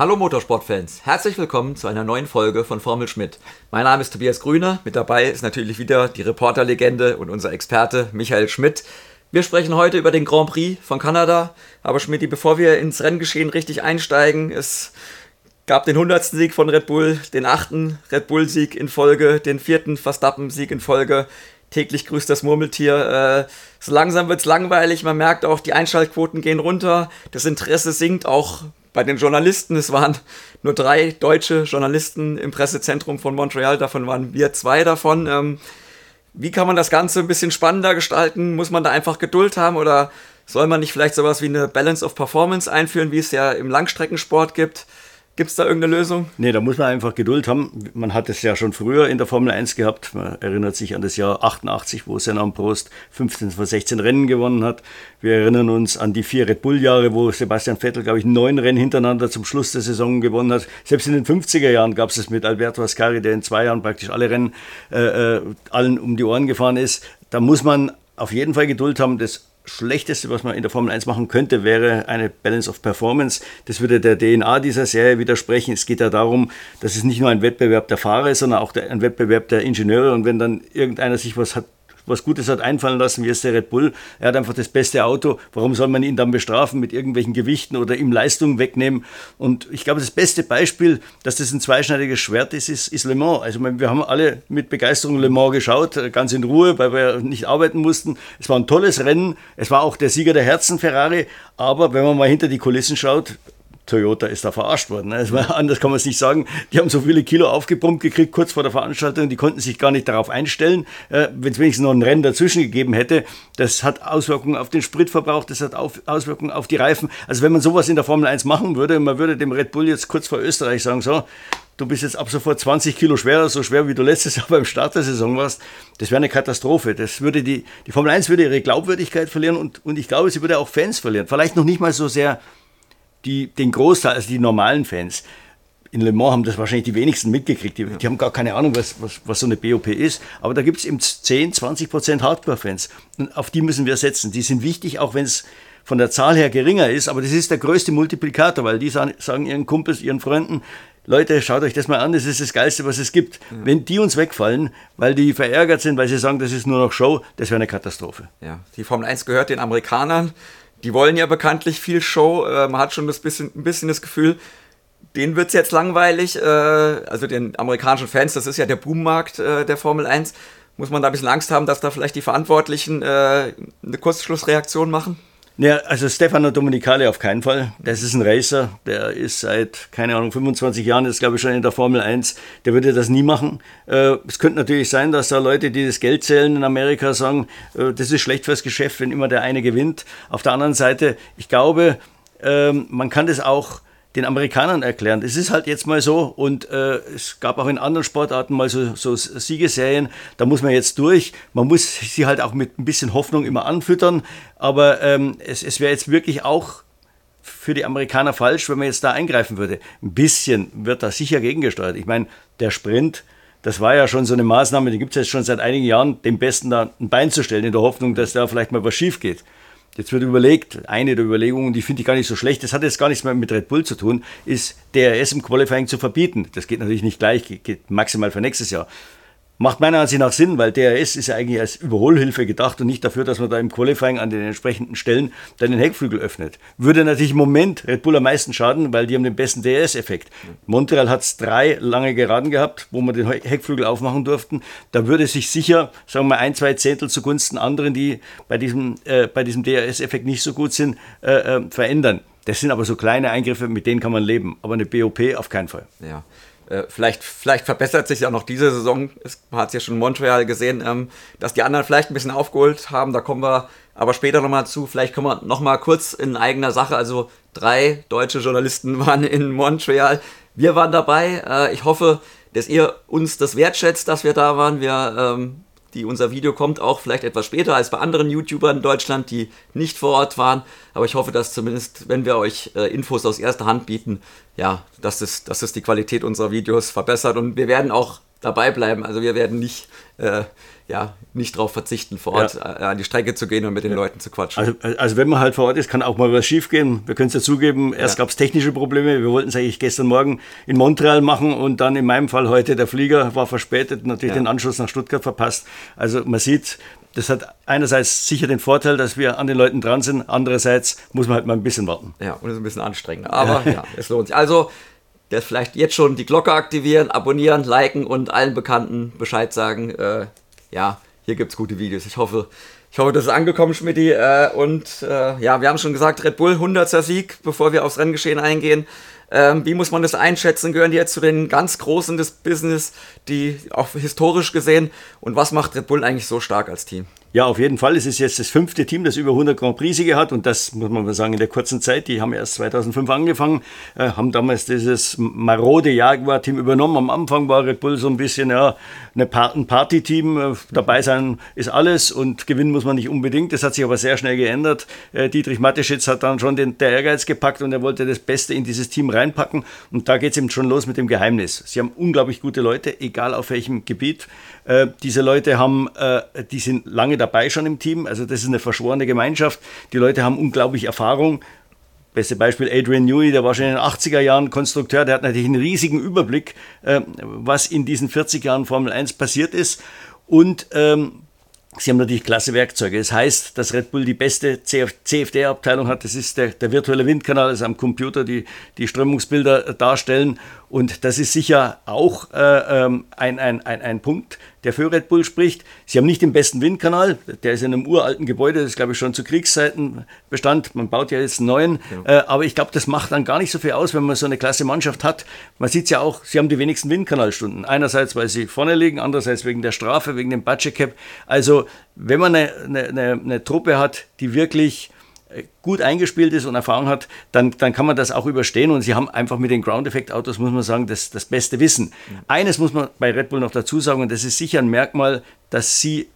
Hallo Motorsportfans, herzlich willkommen zu einer neuen Folge von Formel Schmidt. Mein Name ist Tobias Grüner, mit dabei ist natürlich wieder die Reporterlegende und unser Experte Michael Schmidt. Wir sprechen heute über den Grand Prix von Kanada, aber Schmidt, bevor wir ins Renngeschehen richtig einsteigen, es gab den 100. Sieg von Red Bull, den 8. Red Bull Sieg in Folge, den 4. Verstappen Sieg in Folge. Täglich grüßt das Murmeltier. Äh, so langsam wird es langweilig. Man merkt auch, die Einschaltquoten gehen runter. Das Interesse sinkt auch bei den Journalisten, es waren nur drei deutsche Journalisten im Pressezentrum von Montreal, davon waren wir zwei davon. Ähm, wie kann man das Ganze ein bisschen spannender gestalten? Muss man da einfach Geduld haben oder soll man nicht vielleicht sowas wie eine Balance of Performance einführen, wie es ja im Langstreckensport gibt? Gibt es da irgendeine Lösung? Nee, da muss man einfach Geduld haben. Man hat es ja schon früher in der Formel 1 gehabt. Man erinnert sich an das Jahr 88, wo Senna Prost 15 von 16 Rennen gewonnen hat. Wir erinnern uns an die vier Red Bull-Jahre, wo Sebastian Vettel, glaube ich, neun Rennen hintereinander zum Schluss der Saison gewonnen hat. Selbst in den 50er Jahren gab es es mit Alberto Ascari, der in zwei Jahren praktisch alle Rennen äh, äh, allen um die Ohren gefahren ist. Da muss man auf jeden Fall Geduld haben. Das Schlechteste, was man in der Formel 1 machen könnte, wäre eine Balance of Performance. Das würde der DNA dieser Serie widersprechen. Es geht ja darum, dass es nicht nur ein Wettbewerb der Fahrer ist, sondern auch ein Wettbewerb der Ingenieure. Und wenn dann irgendeiner sich was hat was Gutes hat einfallen lassen, wie es der Red Bull. Er hat einfach das beste Auto. Warum soll man ihn dann bestrafen mit irgendwelchen Gewichten oder ihm Leistungen wegnehmen? Und ich glaube, das beste Beispiel, dass das ein zweischneidiges Schwert ist, ist, ist Le Mans. Also wir haben alle mit Begeisterung Le Mans geschaut, äh, ganz in Ruhe, weil wir nicht arbeiten mussten. Es war ein tolles Rennen. Es war auch der Sieger der Herzen Ferrari. Aber wenn man mal hinter die Kulissen schaut, Toyota ist da verarscht worden. War, anders kann man es nicht sagen. Die haben so viele Kilo aufgepumpt gekriegt kurz vor der Veranstaltung, die konnten sich gar nicht darauf einstellen. Äh, Wenn es wenigstens noch ein Rennen dazwischen gegeben hätte, das hat Auswirkungen auf den Spritverbrauch, das hat Auswirkungen auf die Reifen. Also wenn man sowas in der Formel 1 machen würde, man würde dem Red Bull jetzt kurz vor Österreich sagen, so, du bist jetzt ab sofort 20 Kilo schwerer, so schwer wie du letztes Jahr beim Start der Saison warst, das wäre eine Katastrophe. Das würde die, die Formel 1 würde ihre Glaubwürdigkeit verlieren und, und ich glaube, sie würde auch Fans verlieren. Vielleicht noch nicht mal so sehr die, den Großteil, also die normalen Fans, in Le Mans haben das wahrscheinlich die wenigsten mitgekriegt. Die, die haben gar keine Ahnung, was, was, was so eine BOP ist. Aber da gibt es eben 10, 20 Prozent Hardcore-Fans. Und auf die müssen wir setzen. Die sind wichtig, auch wenn es von der Zahl her geringer ist. Aber das ist der größte Multiplikator, weil die sagen, sagen ihren Kumpels, ihren Freunden, Leute, schaut euch das mal an, das ist das Geilste, was es gibt. Ja. Wenn die uns wegfallen, weil die verärgert sind, weil sie sagen, das ist nur noch Show, das wäre eine Katastrophe. Ja, die Formel 1 gehört den Amerikanern die wollen ja bekanntlich viel Show. Äh, man hat schon das bisschen, ein bisschen das Gefühl, denen wird es jetzt langweilig. Äh, also den amerikanischen Fans, das ist ja der Boommarkt äh, der Formel 1. Muss man da ein bisschen Angst haben, dass da vielleicht die Verantwortlichen äh, eine Kurzschlussreaktion machen? Ja, also Stefano Domenicali auf keinen Fall. Das ist ein Racer, der ist seit, keine Ahnung, 25 Jahren, ist glaube ich schon in der Formel 1. Der würde das nie machen. Äh, es könnte natürlich sein, dass da Leute, die das Geld zählen in Amerika, sagen, äh, das ist schlecht fürs Geschäft, wenn immer der eine gewinnt. Auf der anderen Seite, ich glaube, ähm, man kann das auch den Amerikanern erklären. Es ist halt jetzt mal so und äh, es gab auch in anderen Sportarten mal so, so Siegeserien, da muss man jetzt durch. Man muss sie halt auch mit ein bisschen Hoffnung immer anfüttern, aber ähm, es, es wäre jetzt wirklich auch für die Amerikaner falsch, wenn man jetzt da eingreifen würde. Ein bisschen wird da sicher gegengesteuert. Ich meine, der Sprint, das war ja schon so eine Maßnahme, die gibt es jetzt schon seit einigen Jahren, dem Besten da ein Bein zu stellen, in der Hoffnung, dass da vielleicht mal was schief geht. Jetzt wird überlegt, eine der Überlegungen, die finde ich gar nicht so schlecht, das hat jetzt gar nichts mehr mit Red Bull zu tun, ist DRS im Qualifying zu verbieten. Das geht natürlich nicht gleich, geht maximal für nächstes Jahr. Macht meiner Ansicht nach Sinn, weil DRS ist ja eigentlich als Überholhilfe gedacht und nicht dafür, dass man da im Qualifying an den entsprechenden Stellen dann den Heckflügel öffnet. Würde natürlich im Moment Red Bull am meisten schaden, weil die haben den besten DRS-Effekt. Montreal hat es drei lange Geraden gehabt, wo man den Heckflügel aufmachen durften. Da würde sich sicher, sagen wir mal, ein, zwei Zehntel zugunsten anderen, die bei diesem, äh, diesem DRS-Effekt nicht so gut sind, äh, äh, verändern. Das sind aber so kleine Eingriffe, mit denen kann man leben. Aber eine BOP auf keinen Fall. Ja. Äh, vielleicht, vielleicht verbessert sich ja noch diese Saison. Man hat es ja schon in Montreal gesehen, ähm, dass die anderen vielleicht ein bisschen aufgeholt haben. Da kommen wir aber später nochmal zu. Vielleicht kommen wir nochmal kurz in eigener Sache. Also drei deutsche Journalisten waren in Montreal. Wir waren dabei. Äh, ich hoffe, dass ihr uns das wertschätzt, dass wir da waren. Wir ähm, die unser Video kommt auch vielleicht etwas später als bei anderen YouTubern in Deutschland, die nicht vor Ort waren. Aber ich hoffe, dass zumindest, wenn wir euch äh, Infos aus erster Hand bieten, ja, dass es, dass es die Qualität unserer Videos verbessert. Und wir werden auch dabei bleiben. Also wir werden nicht, äh, ja, nicht darauf verzichten, vor Ort ja. Äh, an die Strecke zu gehen und mit den ja. Leuten zu quatschen. Also, also wenn man halt vor Ort ist, kann auch mal was schief gehen. Wir können es ja zugeben, erst ja. gab es technische Probleme. Wir wollten es eigentlich gestern Morgen in Montreal machen und dann in meinem Fall heute der Flieger war verspätet, natürlich den Anschluss nach Stuttgart verpasst. Also man sieht, das hat einerseits sicher den Vorteil, dass wir an den Leuten dran sind, andererseits muss man halt mal ein bisschen warten. Ja, und es ist ein bisschen anstrengend, aber ja, es lohnt sich. Also der vielleicht jetzt schon die Glocke aktivieren, abonnieren, liken und allen Bekannten Bescheid sagen. Äh, ja, hier gibt es gute Videos. Ich hoffe, ich hoffe, das ist angekommen, Schmidti. Äh, und äh, ja, wir haben schon gesagt, Red Bull 100. Sieg, bevor wir aufs Renngeschehen eingehen. Ähm, wie muss man das einschätzen? Gehören die jetzt zu den ganz Großen des Business, die auch historisch gesehen? Und was macht Red Bull eigentlich so stark als Team? Ja, auf jeden Fall. Es ist jetzt das fünfte Team, das über 100 Grand Prix-Siege hat. Und das muss man mal sagen, in der kurzen Zeit. Die haben erst 2005 angefangen, äh, haben damals dieses marode Jaguar-Team übernommen. Am Anfang war Red Bull so ein bisschen ja, eine pa ein Party-Team. Äh, dabei sein ist alles und gewinnen muss man nicht unbedingt. Das hat sich aber sehr schnell geändert. Äh, Dietrich Mateschitz hat dann schon den, der Ehrgeiz gepackt und er wollte das Beste in dieses Team reinpacken. Und da geht es eben schon los mit dem Geheimnis. Sie haben unglaublich gute Leute, egal auf welchem Gebiet. Äh, diese Leute haben, äh, die sind lange dabei schon im Team, also das ist eine verschworene Gemeinschaft. Die Leute haben unglaublich Erfahrung. Beste Beispiel Adrian Newey, der war schon in den 80er Jahren Konstrukteur, der hat natürlich einen riesigen Überblick, äh, was in diesen 40 Jahren Formel 1 passiert ist. Und ähm, Sie haben natürlich klasse Werkzeuge. Das heißt, dass Red Bull die beste CFD-Abteilung hat. Das ist der, der virtuelle Windkanal, also am Computer die, die Strömungsbilder darstellen. Und das ist sicher auch äh, ähm, ein, ein, ein, ein Punkt, der für Red Bull spricht. Sie haben nicht den besten Windkanal, der ist in einem uralten Gebäude, das glaube ich schon zu Kriegszeiten bestand. Man baut ja jetzt einen neuen, ja. äh, aber ich glaube, das macht dann gar nicht so viel aus, wenn man so eine klasse Mannschaft hat. Man sieht es ja auch, sie haben die wenigsten Windkanalstunden. Einerseits, weil sie vorne liegen, andererseits wegen der Strafe, wegen dem Budget Cap. Also, wenn man eine, eine, eine, eine Truppe hat, die wirklich gut eingespielt ist und Erfahrung hat, dann, dann kann man das auch überstehen. Und sie haben einfach mit den Ground-Effekt-Autos, muss man sagen, das, das beste Wissen. Eines muss man bei Red Bull noch dazu sagen, und das ist sicher ein Merkmal, das sie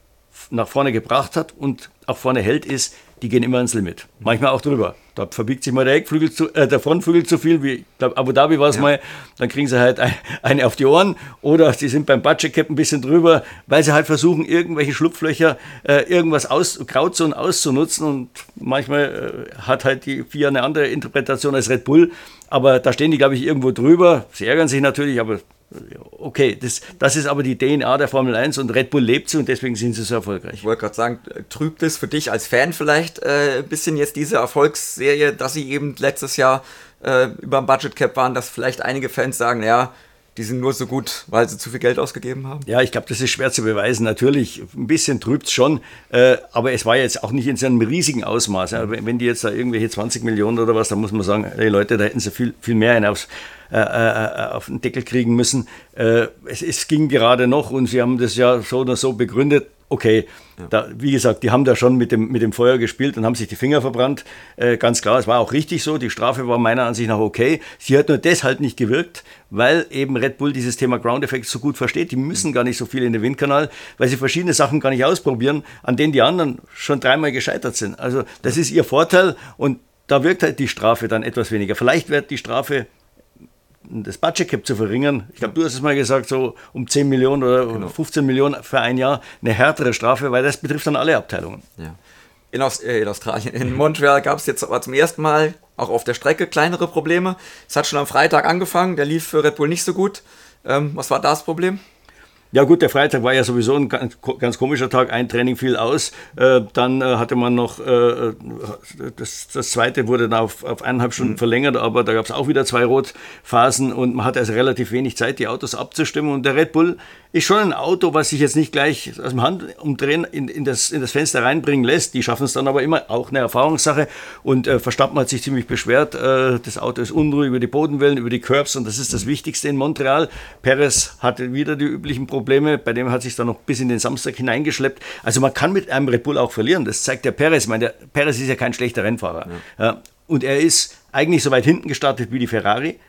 nach vorne gebracht hat und auch vorne hält, ist, die gehen immer ins Limit. Manchmal auch drüber. Da verbiegt sich mal der, Eckflügel zu, äh, der Frontflügel zu viel, wie ich glaube Abu Dhabi war es ja. mal, dann kriegen sie halt ein, eine auf die Ohren oder sie sind beim Budget Cap ein bisschen drüber, weil sie halt versuchen, irgendwelche Schlupflöcher, äh, irgendwas aus, Grauzonen auszunutzen und manchmal äh, hat halt die FIA eine andere Interpretation als Red Bull, aber da stehen die, glaube ich, irgendwo drüber. Sie ärgern sich natürlich, aber Okay, das, das ist aber die DNA der Formel 1 und Red Bull lebt sie und deswegen sind sie so erfolgreich. Ich wollte gerade sagen, trübt es für dich als Fan vielleicht äh, ein bisschen jetzt diese Erfolgsserie, dass sie eben letztes Jahr äh, über dem Budget Cap waren, dass vielleicht einige Fans sagen, ja, die sind nur so gut, weil sie zu viel Geld ausgegeben haben? Ja, ich glaube, das ist schwer zu beweisen. Natürlich, ein bisschen trübt es schon, äh, aber es war jetzt auch nicht in so einem riesigen Ausmaß. Ja. Wenn die jetzt da irgendwelche 20 Millionen oder was, dann muss man sagen, hey Leute, da hätten sie viel, viel mehr aufs, äh, äh, auf den Deckel kriegen müssen. Äh, es, es, ging gerade noch und sie haben das ja so oder so begründet. Okay, ja. da, wie gesagt, die haben da schon mit dem, mit dem Feuer gespielt und haben sich die Finger verbrannt. Äh, ganz klar, es war auch richtig so. Die Strafe war meiner Ansicht nach okay. Sie hat nur deshalb nicht gewirkt, weil eben Red Bull dieses Thema Ground Effect so gut versteht. Die müssen gar nicht so viel in den Windkanal, weil sie verschiedene Sachen gar nicht ausprobieren, an denen die anderen schon dreimal gescheitert sind. Also das ist ihr Vorteil und da wirkt halt die Strafe dann etwas weniger. Vielleicht wird die Strafe das Budget Cap zu verringern. Ich glaube, du hast es mal gesagt, so um 10 Millionen oder genau. 15 Millionen für ein Jahr eine härtere Strafe, weil das betrifft dann alle Abteilungen. Ja. In, Aus äh, in Australien, in Montreal gab es jetzt aber zum ersten Mal auch auf der Strecke kleinere Probleme. Es hat schon am Freitag angefangen, der lief für Red Bull nicht so gut. Ähm, was war das Problem? Ja gut, der Freitag war ja sowieso ein ganz, ganz komischer Tag. Ein Training fiel aus. Äh, dann äh, hatte man noch, äh, das, das zweite wurde dann auf, auf eineinhalb Stunden mhm. verlängert, aber da gab es auch wieder zwei Rotphasen und man hatte also relativ wenig Zeit, die Autos abzustimmen. Und der Red Bull ist schon ein Auto, was sich jetzt nicht gleich aus dem Handumdrehen in, in, das, in das Fenster reinbringen lässt. Die schaffen es dann aber immer, auch eine Erfahrungssache. Und äh, Verstappen hat sich ziemlich beschwert. Äh, das Auto ist unruhig über die Bodenwellen, über die Curbs und das ist das Wichtigste in Montreal. Perez hatte wieder die üblichen Probleme. Bei dem hat sich dann noch bis in den Samstag hineingeschleppt. Also man kann mit einem Red Bull auch verlieren. Das zeigt der Perez. Ich meine, der Perez ist ja kein schlechter Rennfahrer. Ja. Und er ist eigentlich so weit hinten gestartet wie die Ferrari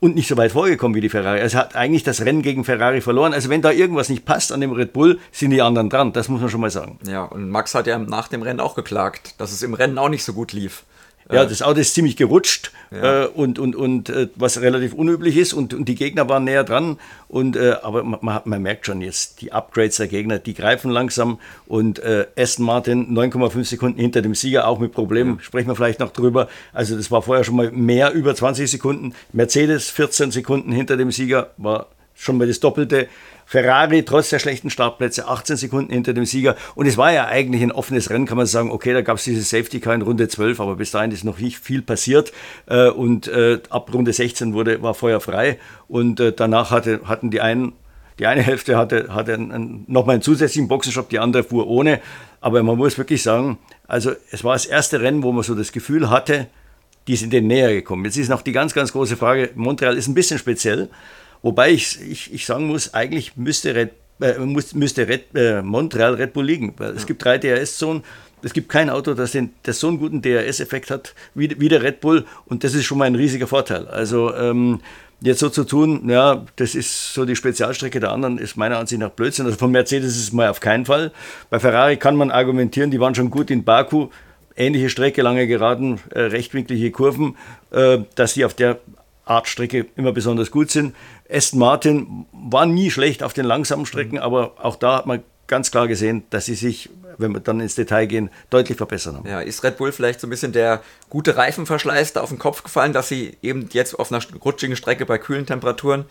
und nicht so weit vorgekommen wie die Ferrari. Also hat eigentlich das Rennen gegen Ferrari verloren. Also wenn da irgendwas nicht passt an dem Red Bull, sind die anderen dran. Das muss man schon mal sagen. Ja, und Max hat ja nach dem Rennen auch geklagt, dass es im Rennen auch nicht so gut lief. Ja, das Auto ist ziemlich gerutscht ja. äh, und, und, und äh, was relativ unüblich ist und, und die Gegner waren näher dran. Und, äh, aber man, man, merkt schon jetzt, die Upgrades der Gegner, die greifen langsam und äh, Aston Martin 9,5 Sekunden hinter dem Sieger, auch mit Problemen, ja. sprechen wir vielleicht noch drüber. Also das war vorher schon mal mehr über 20 Sekunden. Mercedes 14 Sekunden hinter dem Sieger, war schon mal das Doppelte. Ferrari trotz der schlechten Startplätze 18 Sekunden hinter dem Sieger. Und es war ja eigentlich ein offenes Rennen, kann man sagen. Okay, da gab es diese Safety Car in Runde 12, aber bis dahin ist noch nicht viel passiert. Äh, und äh, ab Runde 16 wurde, war Feuer frei. Und äh, danach hatte, hatten die einen die eine Hälfte hatte, hatte einen, nochmal einen zusätzlichen Boxenstopp, die andere fuhr ohne. Aber man muss wirklich sagen, also es war das erste Rennen, wo man so das Gefühl hatte, die sind denen näher gekommen. Jetzt ist noch die ganz, ganz große Frage, Montreal ist ein bisschen speziell, Wobei ich, ich, ich sagen muss, eigentlich müsste, Red, äh, muss, müsste Red, äh, Montreal Red Bull liegen, weil es gibt drei DRS-Zonen. Es gibt kein Auto, das, den, das so einen guten DRS-Effekt hat wie, wie der Red Bull und das ist schon mal ein riesiger Vorteil. Also ähm, jetzt so zu tun, ja, das ist so die Spezialstrecke der anderen, ist meiner Ansicht nach Blödsinn. Also von Mercedes ist es mal auf keinen Fall. Bei Ferrari kann man argumentieren, die waren schon gut in Baku, ähnliche Strecke, lange geraden, äh, rechtwinklige Kurven, äh, dass die auf der Art Strecke immer besonders gut sind. Aston Martin war nie schlecht auf den langsamen Strecken, aber auch da hat man ganz klar gesehen, dass sie sich, wenn wir dann ins Detail gehen, deutlich verbessern haben. Ja, ist Red Bull vielleicht so ein bisschen der gute Reifenverschleiß da auf den Kopf gefallen, dass sie eben jetzt auf einer rutschigen Strecke bei kühlen Temperaturen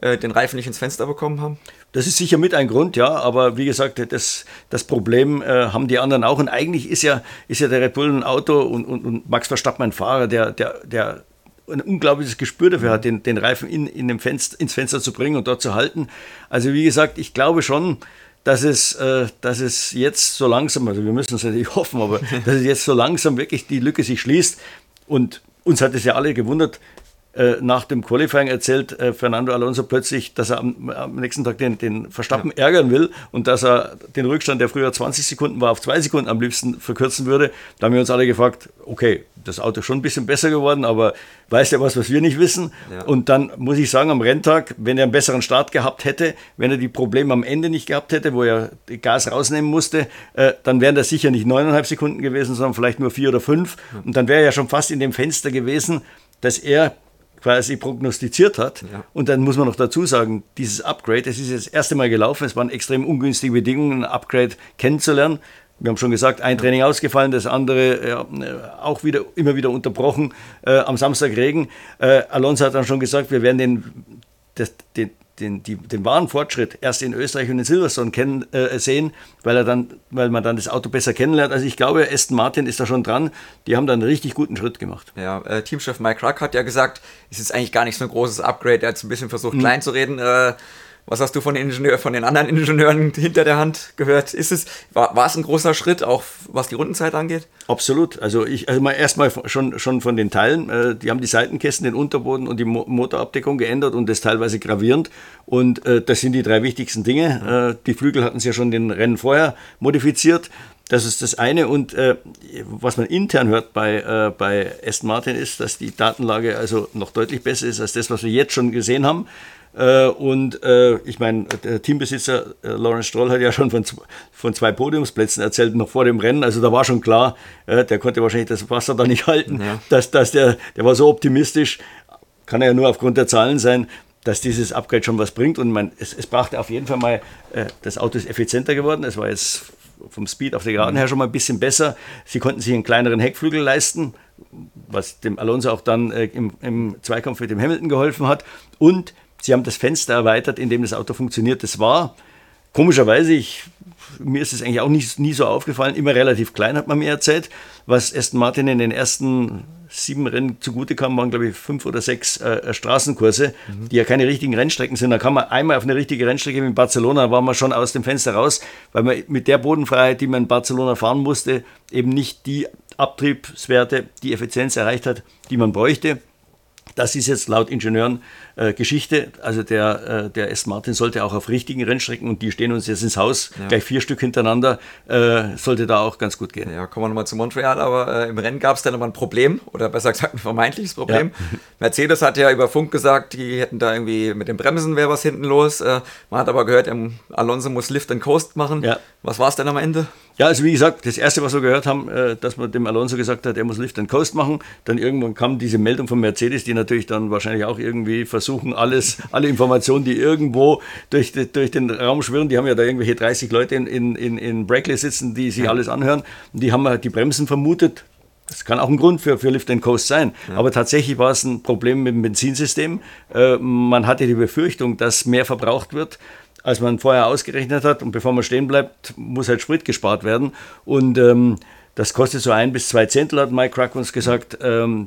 äh, den Reifen nicht ins Fenster bekommen haben? Das ist sicher mit ein Grund, ja, aber wie gesagt, das, das Problem äh, haben die anderen auch. Und eigentlich ist ja, ist ja der Red Bull ein Auto und, und, und Max Verstappen ein Fahrer, der, der, der ein unglaubliches Gespür dafür hat, den, den Reifen in, in dem Fenster, ins Fenster zu bringen und dort zu halten. Also wie gesagt, ich glaube schon, dass es, äh, dass es jetzt so langsam, also wir müssen es natürlich hoffen, aber dass es jetzt so langsam wirklich die Lücke sich schließt. Und uns hat es ja alle gewundert, äh, nach dem Qualifying erzählt äh, Fernando Alonso plötzlich, dass er am, am nächsten Tag den, den Verstappen ja. ärgern will und dass er den Rückstand, der früher 20 Sekunden war, auf zwei Sekunden am liebsten verkürzen würde. Da haben wir uns alle gefragt, okay, das Auto ist schon ein bisschen besser geworden, aber weiß er was, was wir nicht wissen? Ja. Und dann muss ich sagen, am Renntag, wenn er einen besseren Start gehabt hätte, wenn er die Probleme am Ende nicht gehabt hätte, wo er Gas rausnehmen musste, äh, dann wären das sicher nicht neuneinhalb Sekunden gewesen, sondern vielleicht nur vier oder fünf. Und dann wäre er ja schon fast in dem Fenster gewesen, dass er quasi prognostiziert hat. Ja. Und dann muss man noch dazu sagen, dieses Upgrade, es ist jetzt das erste Mal gelaufen, es waren extrem ungünstige Bedingungen, ein Upgrade kennenzulernen. Wir haben schon gesagt, ein Training ausgefallen, das andere ja, auch wieder immer wieder unterbrochen. Äh, am Samstag Regen. Äh, Alonso hat dann schon gesagt, wir werden den, das, den, den, die, den wahren Fortschritt erst in Österreich und in Silverstone kennen, äh, sehen, weil, er dann, weil man dann das Auto besser kennenlernt. Also ich glaube, Aston Martin ist da schon dran. Die haben da einen richtig guten Schritt gemacht. Ja, äh, Teamchef Mike Ruck hat ja gesagt, es ist eigentlich gar nicht so ein großes Upgrade. Er hat ein bisschen versucht, mhm. klein zu reden. Äh, was hast du von den, Ingenieur, von den anderen Ingenieuren hinter der Hand gehört? Ist es, war, war es ein großer Schritt, auch was die Rundenzeit angeht? Absolut. Also ich, also mal erstmal schon, schon von den Teilen. Äh, die haben die Seitenkästen, den Unterboden und die Mo Motorabdeckung geändert und das teilweise gravierend. Und äh, das sind die drei wichtigsten Dinge. Äh, die Flügel hatten sie ja schon den Rennen vorher modifiziert. Das ist das eine. Und äh, was man intern hört bei, äh, bei Aston Martin ist, dass die Datenlage also noch deutlich besser ist als das, was wir jetzt schon gesehen haben. Äh, und äh, ich meine, der Teambesitzer äh, Lawrence Stroll hat ja schon von, von zwei Podiumsplätzen erzählt, noch vor dem Rennen. Also da war schon klar, der konnte wahrscheinlich das Wasser da nicht halten. Ja. Dass, dass der, der war so optimistisch, kann er ja nur aufgrund der Zahlen sein, dass dieses Upgrade schon was bringt. Und man, es, es brachte auf jeden Fall mal, das Auto ist effizienter geworden. Es war jetzt vom Speed auf der Geraden her schon mal ein bisschen besser. Sie konnten sich einen kleineren Heckflügel leisten, was dem Alonso auch dann im, im Zweikampf mit dem Hamilton geholfen hat. Und Sie haben das Fenster erweitert, in dem das Auto funktioniert. Das war komischerweise, ich, mir ist es eigentlich auch nicht, nie so aufgefallen, immer relativ klein, hat man mir erzählt. Was Aston Martin in den ersten sieben Rennen zugute kam, waren, glaube ich, fünf oder sechs äh, Straßenkurse, mhm. die ja keine richtigen Rennstrecken sind. Da kam man einmal auf eine richtige Rennstrecke in Barcelona, war man schon aus dem Fenster raus, weil man mit der Bodenfreiheit, die man in Barcelona fahren musste, eben nicht die Abtriebswerte, die Effizienz erreicht hat, die man bräuchte. Das ist jetzt laut Ingenieuren äh, Geschichte. Also der, äh, der S. Martin sollte auch auf richtigen Rennstrecken und die stehen uns jetzt ins Haus, ja. gleich vier Stück hintereinander, äh, sollte da auch ganz gut gehen. Ja, kommen wir nochmal zu Montreal, aber äh, im Rennen gab es dann nochmal ein Problem oder besser gesagt ein vermeintliches Problem. Ja. Mercedes hat ja über Funk gesagt, die hätten da irgendwie mit den Bremsen wäre was hinten los. Äh, man hat aber gehört, Alonso muss Lift and Coast machen. Ja. Was war es denn am Ende? Ja, also wie gesagt, das erste, was wir gehört haben, dass man dem Alonso gesagt hat, er muss Lift and Coast machen. Dann irgendwann kam diese Meldung von Mercedes, die natürlich dann wahrscheinlich auch irgendwie versuchen, alles, alle Informationen, die irgendwo durch, durch den Raum schwirren, die haben ja da irgendwelche 30 Leute in, in, in Brackley sitzen, die sich ja. alles anhören. Und die haben halt die Bremsen vermutet. Das kann auch ein Grund für, für Lift and Coast sein. Ja. Aber tatsächlich war es ein Problem mit dem Benzinsystem. Äh, man hatte die Befürchtung, dass mehr verbraucht wird als man vorher ausgerechnet hat. Und bevor man stehen bleibt, muss halt Sprit gespart werden. Und ähm, das kostet so ein bis zwei Zehntel, hat Mike Crack uns gesagt. Ähm,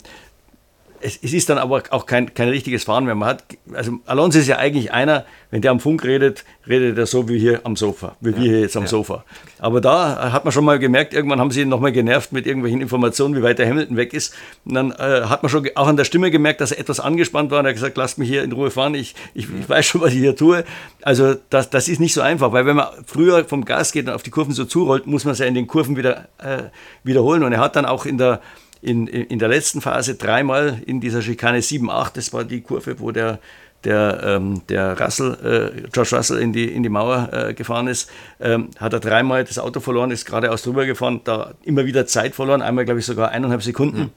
es, es, ist dann aber auch kein, kein richtiges Fahren mehr. Man hat, also Alonso ist ja eigentlich einer, wenn der am Funk redet, redet er so wie hier am Sofa, wie ja, wir hier jetzt am ja. Sofa. Aber da hat man schon mal gemerkt, irgendwann haben sie ihn nochmal genervt mit irgendwelchen Informationen, wie weit der Hamilton weg ist. Und dann äh, hat man schon auch an der Stimme gemerkt, dass er etwas angespannt war und er hat gesagt, lasst mich hier in Ruhe fahren, ich, ich, ich weiß schon, was ich hier tue. Also das, das ist nicht so einfach, weil wenn man früher vom Gas geht und auf die Kurven so zurollt, muss man es ja in den Kurven wieder äh, wiederholen. Und er hat dann auch in der in, in der letzten Phase dreimal in dieser Schikane 7-8, das war die Kurve, wo der, der, ähm, der Russell, äh, George Russell in die, in die Mauer äh, gefahren ist, ähm, hat er dreimal das Auto verloren, ist geradeaus drüber gefahren, da immer wieder Zeit verloren, einmal glaube ich sogar eineinhalb Sekunden. Mhm.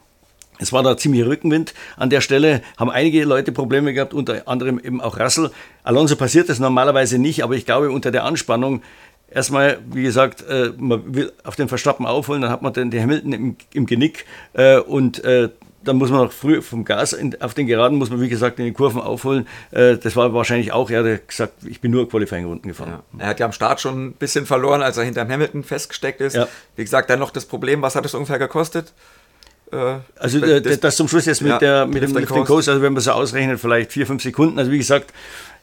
Es war da ziemlich Rückenwind an der Stelle, haben einige Leute Probleme gehabt, unter anderem eben auch Russell. Alonso passiert das normalerweise nicht, aber ich glaube, unter der Anspannung erstmal, wie gesagt, äh, man will auf den Verstappen aufholen, dann hat man den, den Hamilton im, im Genick äh, und äh, dann muss man noch früh vom Gas in, auf den Geraden, muss man wie gesagt in den Kurven aufholen. Äh, das war wahrscheinlich auch, er hat gesagt, ich bin nur Qualifying-Runden gefahren. Ja. Er hat ja am Start schon ein bisschen verloren, als er hinterm Hamilton festgesteckt ist. Ja. Wie gesagt, dann noch das Problem, was hat es ungefähr gekostet? Äh, also das, das, zum Schluss jetzt mit, ja, der, mit, dem Coast, also wenn man so ausrechnet, vielleicht vier, fünf Sekunden. Also wie gesagt,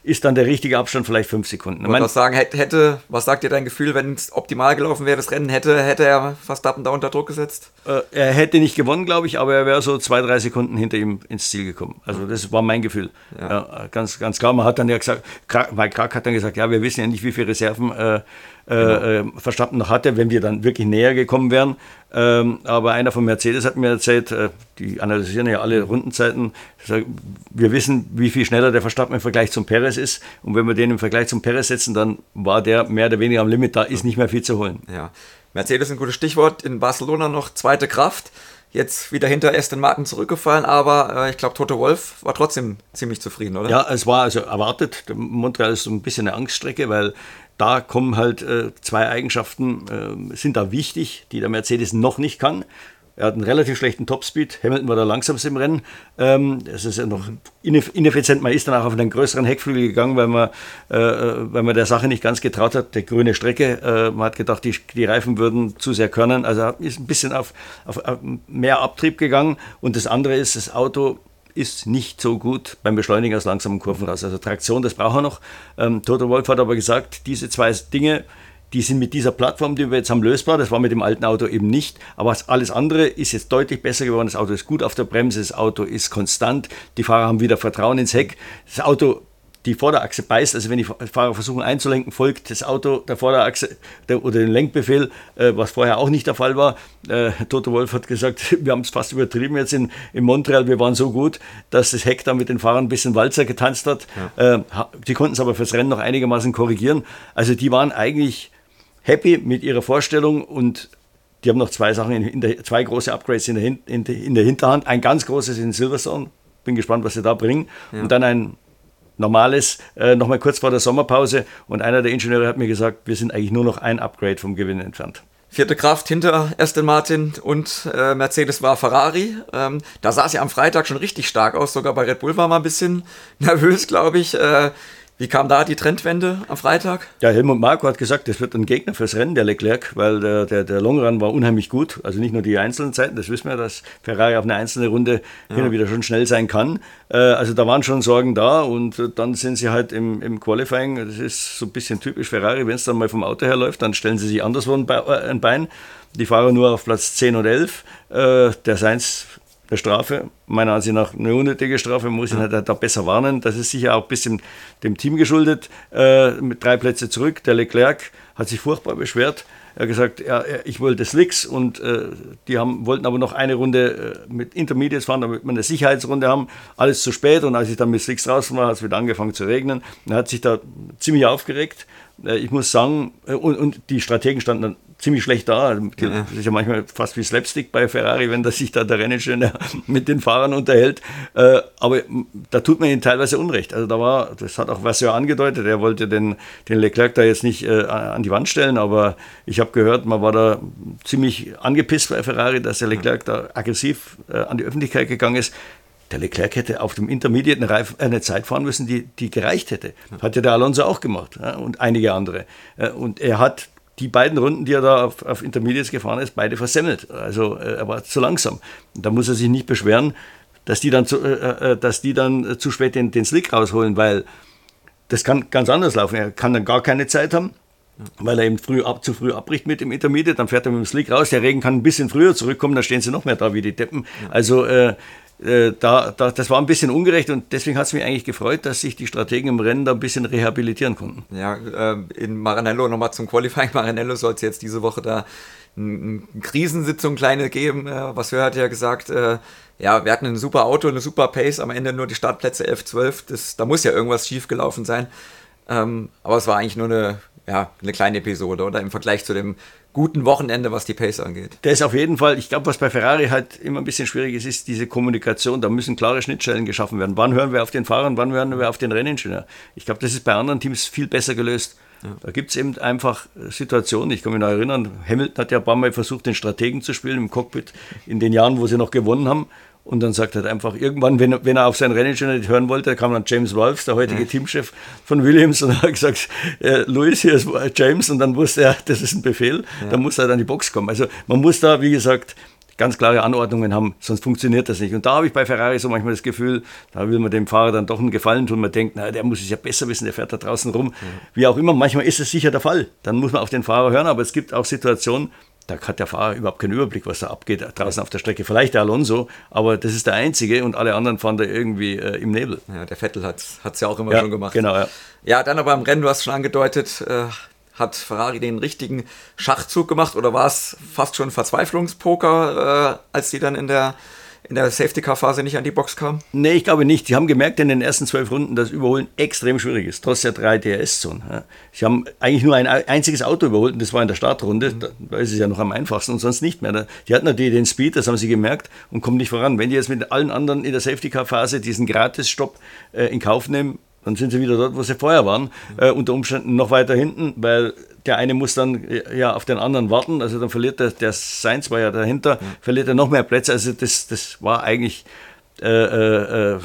ist dann der richtige Abstand vielleicht fünf Sekunden. Ich würde sagen, hätte, was sagt dir dein Gefühl, wenn es optimal gelaufen wäre, das Rennen, hätte, hätte er Verstappen da unter Druck gesetzt? Äh, er hätte nicht gewonnen, glaube ich, aber er wäre so zwei, drei Sekunden hinter ihm ins Ziel gekommen. Also das war mein Gefühl. Ja. Ja, ganz, ganz klar. Man hat dann ja gesagt, weil Krak hat dann gesagt, ja, wir wissen ja nicht, wie viele Reserven äh, äh, genau. Verstappen noch hatte, wenn wir dann wirklich näher gekommen wären. Ähm, aber einer von Mercedes hat mir erzählt, äh, die analysieren ja alle Rundenzeiten, wir wissen, wie viel schneller der Verstappen im Vergleich zum Perez ist. Und wenn wir den im Vergleich zum Perez setzen, dann war der mehr oder weniger am Limit, da ist nicht mehr viel zu holen. Ja. Mercedes ein gutes Stichwort, in Barcelona noch zweite Kraft jetzt wieder hinter Aston Martin zurückgefallen, aber äh, ich glaube, Toto Wolf war trotzdem ziemlich zufrieden, oder? Ja, es war also erwartet. Montreal ist so ein bisschen eine Angststrecke, weil da kommen halt äh, zwei Eigenschaften, äh, sind da wichtig, die der Mercedes noch nicht kann. Er hat einen relativ schlechten Topspeed. Hamilton war der langsamste im Rennen. Ähm, es ist ja noch ineffizient. Man ist dann auch auf einen größeren Heckflügel gegangen, weil man, äh, äh, weil man der Sache nicht ganz getraut hat. Die grüne Strecke, äh, man hat gedacht, die, die Reifen würden zu sehr können. Also ist ein bisschen auf, auf, auf mehr Abtrieb gegangen. Und das andere ist, das Auto ist nicht so gut beim Beschleunigen aus langsamen Kurven raus. Also Traktion, das braucht er noch. Ähm, Toto Wolf hat aber gesagt, diese zwei Dinge, die sind mit dieser Plattform, die wir jetzt haben, lösbar. Das war mit dem alten Auto eben nicht. Aber alles andere ist jetzt deutlich besser geworden. Das Auto ist gut auf der Bremse, das Auto ist konstant. Die Fahrer haben wieder Vertrauen ins Heck. Das Auto die Vorderachse beißt, also wenn die Fahrer versuchen einzulenken, folgt das Auto der Vorderachse der, oder den Lenkbefehl, äh, was vorher auch nicht der Fall war. Äh, Toto Wolf hat gesagt, wir haben es fast übertrieben jetzt in, in Montreal, wir waren so gut, dass das Heck da mit den Fahrern ein bisschen Walzer getanzt hat. Ja. Äh, die konnten es aber fürs Rennen noch einigermaßen korrigieren. Also die waren eigentlich happy mit ihrer Vorstellung und die haben noch zwei Sachen, in, in der, zwei große Upgrades in der, in, in der Hinterhand. Ein ganz großes in Silverstone, bin gespannt, was sie da bringen. Ja. Und dann ein normales, äh, nochmal kurz vor der Sommerpause. Und einer der Ingenieure hat mir gesagt, wir sind eigentlich nur noch ein Upgrade vom Gewinn entfernt. Vierte Kraft hinter Aston Martin und äh, Mercedes war Ferrari. Ähm, da sah es ja am Freitag schon richtig stark aus. Sogar bei Red Bull war man ein bisschen nervös, glaube ich. Äh, wie kam da die Trendwende am Freitag? Ja, Helmut Marko hat gesagt, das wird ein Gegner fürs Rennen, der Leclerc, weil der, der, der Longrun war unheimlich gut. Also nicht nur die einzelnen Zeiten, das wissen wir, dass Ferrari auf eine einzelne Runde ja. hin und wieder schon schnell sein kann. Äh, also da waren schon Sorgen da und dann sind sie halt im, im Qualifying, das ist so ein bisschen typisch Ferrari, wenn es dann mal vom Auto her läuft, dann stellen sie sich anderswo ein Bein. Die Fahrer nur auf Platz 10 und 11. Äh, der Sainz der Strafe, meiner Ansicht nach eine unnötige Strafe, man muss ihn halt da besser warnen. Das ist sicher auch ein bisschen dem Team geschuldet, äh, mit drei Plätze zurück. Der Leclerc hat sich furchtbar beschwert. Er hat gesagt, ja, ich wollte Slicks und äh, die haben, wollten aber noch eine Runde äh, mit Intermediates fahren, damit wir eine Sicherheitsrunde haben. Alles zu spät und als ich dann mit Slicks draußen war, hat es wieder angefangen zu regnen. Er hat sich da ziemlich aufgeregt. Äh, ich muss sagen, äh, und, und die Strategen standen dann ziemlich schlecht da. Das ist ja manchmal fast wie Slapstick bei Ferrari, wenn das sich da der Renningenieur mit den Fahrern unterhält. Äh, aber da tut man ihnen teilweise Unrecht. Also da war, das hat auch ja angedeutet, er wollte den, den Leclerc da jetzt nicht äh, an die Wand stellen, aber ich habe gehört, man war da ziemlich angepisst bei Ferrari, dass der Leclerc da aggressiv äh, an die Öffentlichkeit gegangen ist. Der Leclerc hätte auf dem Intermediate eine, Zeit fahren müssen, die, die gereicht hätte. Hat ja der Alonso auch gemacht ja, und einige andere. Und er hat die beiden Runden, die er da auf, auf Intermediates gefahren ist, beide versemmelt. Also äh, er war zu langsam. da muss er sich nicht beschweren, dass die dann zu, äh, äh, dass die dann zu spät den, den Slick rausholen, weil das kann ganz anders laufen. Er kann dann gar keine Zeit haben, weil er eben früh ab, zu früh abbricht mit dem Intermediate, dann fährt er mit dem Slick raus. Der Regen kann ein bisschen früher zurückkommen, dann stehen sie noch mehr da wie die Deppen. Also äh, äh, da, da, das war ein bisschen ungerecht und deswegen hat es mich eigentlich gefreut, dass sich die Strategen im Rennen da ein bisschen rehabilitieren konnten. Ja, äh, in Maranello nochmal zum Qualifying. Maranello soll es jetzt diese Woche da eine Krisensitzung kleine geben. Äh, was wir hat ja gesagt, äh, ja, wir hatten ein super Auto, eine super Pace, am Ende nur die Startplätze 11, 12. Das, da muss ja irgendwas schiefgelaufen sein. Ähm, aber es war eigentlich nur eine, ja, eine kleine Episode, oder? Im Vergleich zu dem guten Wochenende, was die Pace angeht. Der ist auf jeden Fall, ich glaube, was bei Ferrari halt immer ein bisschen schwierig ist, ist diese Kommunikation. Da müssen klare Schnittstellen geschaffen werden. Wann hören wir auf den Fahrer und wann hören wir auf den Renningenieur? Ich glaube, das ist bei anderen Teams viel besser gelöst. Ja. Da gibt es eben einfach Situationen, ich kann mich noch erinnern, Hamilton hat ja ein paar Mal versucht, den Strategen zu spielen im Cockpit in den Jahren, wo sie noch gewonnen haben. Und dann sagt er einfach irgendwann, wenn, wenn er auf sein Rennen nicht hören wollte, kam dann James Wolfs, der heutige ja. Teamchef von Williams, und hat gesagt, äh, Louis, hier ist James. Und dann wusste er, das ist ein Befehl, ja. dann muss er dann die Box kommen. Also man muss da, wie gesagt, ganz klare Anordnungen haben, sonst funktioniert das nicht. Und da habe ich bei Ferrari so manchmal das Gefühl, da will man dem Fahrer dann doch einen Gefallen tun. Man denkt, na, der muss es ja besser wissen, der fährt da draußen rum. Ja. Wie auch immer, manchmal ist es sicher der Fall. Dann muss man auf den Fahrer hören, aber es gibt auch Situationen, da hat der Fahrer überhaupt keinen Überblick, was da abgeht draußen auf der Strecke. Vielleicht der Alonso, aber das ist der Einzige und alle anderen fahren da irgendwie äh, im Nebel. Ja, der Vettel hat es ja auch immer ja, schon gemacht. Genau, ja. Ja, dann aber im Rennen, du hast schon angedeutet, äh, hat Ferrari den richtigen Schachzug gemacht oder war es fast schon Verzweiflungspoker, äh, als die dann in der in der Safety-Car-Phase nicht an die Box kam? Nee, ich glaube nicht. Sie haben gemerkt in den ersten zwölf Runden, dass Überholen extrem schwierig ist, trotz der drei DRS-Zonen. Sie haben eigentlich nur ein einziges Auto überholt und das war in der Startrunde. Da, da ist es ja noch am einfachsten und sonst nicht mehr. Die hatten natürlich den Speed, das haben sie gemerkt und kommen nicht voran. Wenn die jetzt mit allen anderen in der Safety-Car-Phase diesen Gratis-Stopp äh, in Kauf nehmen, dann sind sie wieder dort, wo sie vorher waren. Äh, unter Umständen noch weiter hinten, weil der eine muss dann äh, ja auf den anderen warten. Also dann verliert der, der Sainz war ja dahinter, ja. verliert er noch mehr Plätze. Also das, das war eigentlich äh, äh, äh,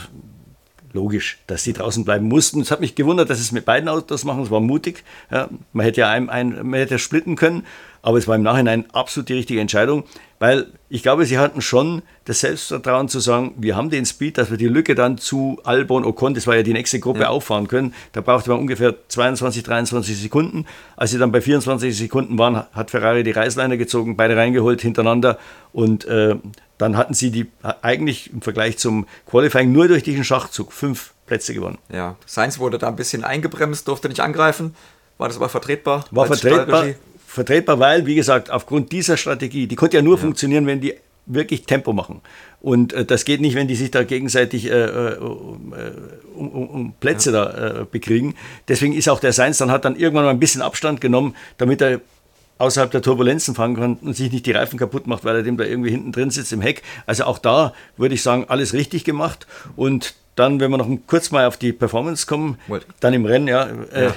logisch, dass sie draußen bleiben mussten. Es hat mich gewundert, dass sie es mit beiden Autos machen. Es war mutig. Ja, man hätte ja ein, ein, man hätte splitten können. Aber es war im Nachhinein absolut die richtige Entscheidung, weil ich glaube, sie hatten schon das Selbstvertrauen zu sagen, wir haben den Speed, dass wir die Lücke dann zu Albon Ocon, das war ja die nächste Gruppe, ja. auffahren können. Da brauchte man ungefähr 22, 23 Sekunden. Als sie dann bei 24 Sekunden waren, hat Ferrari die Reißleine gezogen, beide reingeholt hintereinander und äh, dann hatten sie die eigentlich im Vergleich zum Qualifying nur durch diesen Schachzug fünf Plätze gewonnen. Ja, Sainz wurde da ein bisschen eingebremst, durfte nicht angreifen. War das aber vertretbar? War vertretbar vertretbar, weil, wie gesagt, aufgrund dieser Strategie, die konnte ja nur ja. funktionieren, wenn die wirklich Tempo machen. Und äh, das geht nicht, wenn die sich da gegenseitig äh, äh um, um, um, Plätze ja. da äh, bekriegen. Deswegen ist auch der Seins dann hat dann irgendwann mal ein bisschen Abstand genommen, damit er außerhalb der Turbulenzen fahren kann und sich nicht die Reifen kaputt macht, weil er dem da irgendwie hinten drin sitzt im Heck. Also auch da würde ich sagen, alles richtig gemacht. Und dann, wenn wir noch kurz mal auf die Performance kommen, dann im Rennen, ja. Äh, ja.